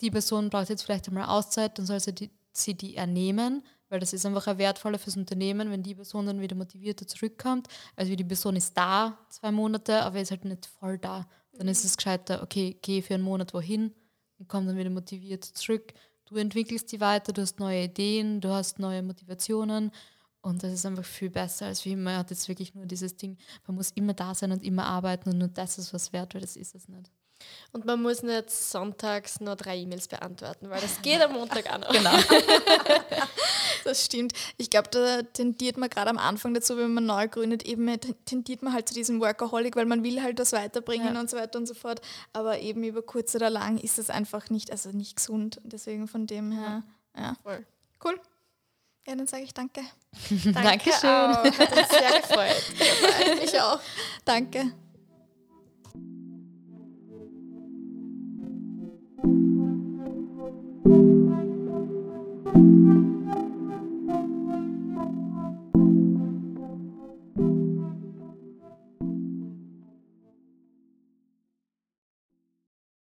die Person braucht jetzt vielleicht einmal Auszeit, dann soll sie die, sie die ernehmen, weil das ist einfach ein wertvoller fürs Unternehmen, wenn die Person dann wieder motivierter zurückkommt. Also die Person ist da zwei Monate, aber ist halt nicht voll da. Dann ist es gescheiter, okay, geh für einen Monat wohin und komm dann wieder motiviert zurück. Du entwickelst die weiter, du hast neue Ideen, du hast neue Motivationen und das ist einfach viel besser, als wie man hat jetzt wirklich nur dieses Ding, man muss immer da sein und immer arbeiten und nur das ist was wert, weil das ist es nicht. Und man muss nicht sonntags nur drei E-Mails beantworten, weil das geht am Montag noch. Genau. das stimmt. Ich glaube, da tendiert man gerade am Anfang dazu, wenn man neu gründet, eben tendiert man halt zu diesem Workaholic, weil man will halt das weiterbringen ja. und so weiter und so fort. Aber eben über kurz oder lang ist das einfach nicht, also nicht gesund. Deswegen von dem her, ja. Voll. Cool. Ja, dann sage ich danke. danke Dankeschön. Auch. Hat uns sehr gefreut. ich auch. Danke.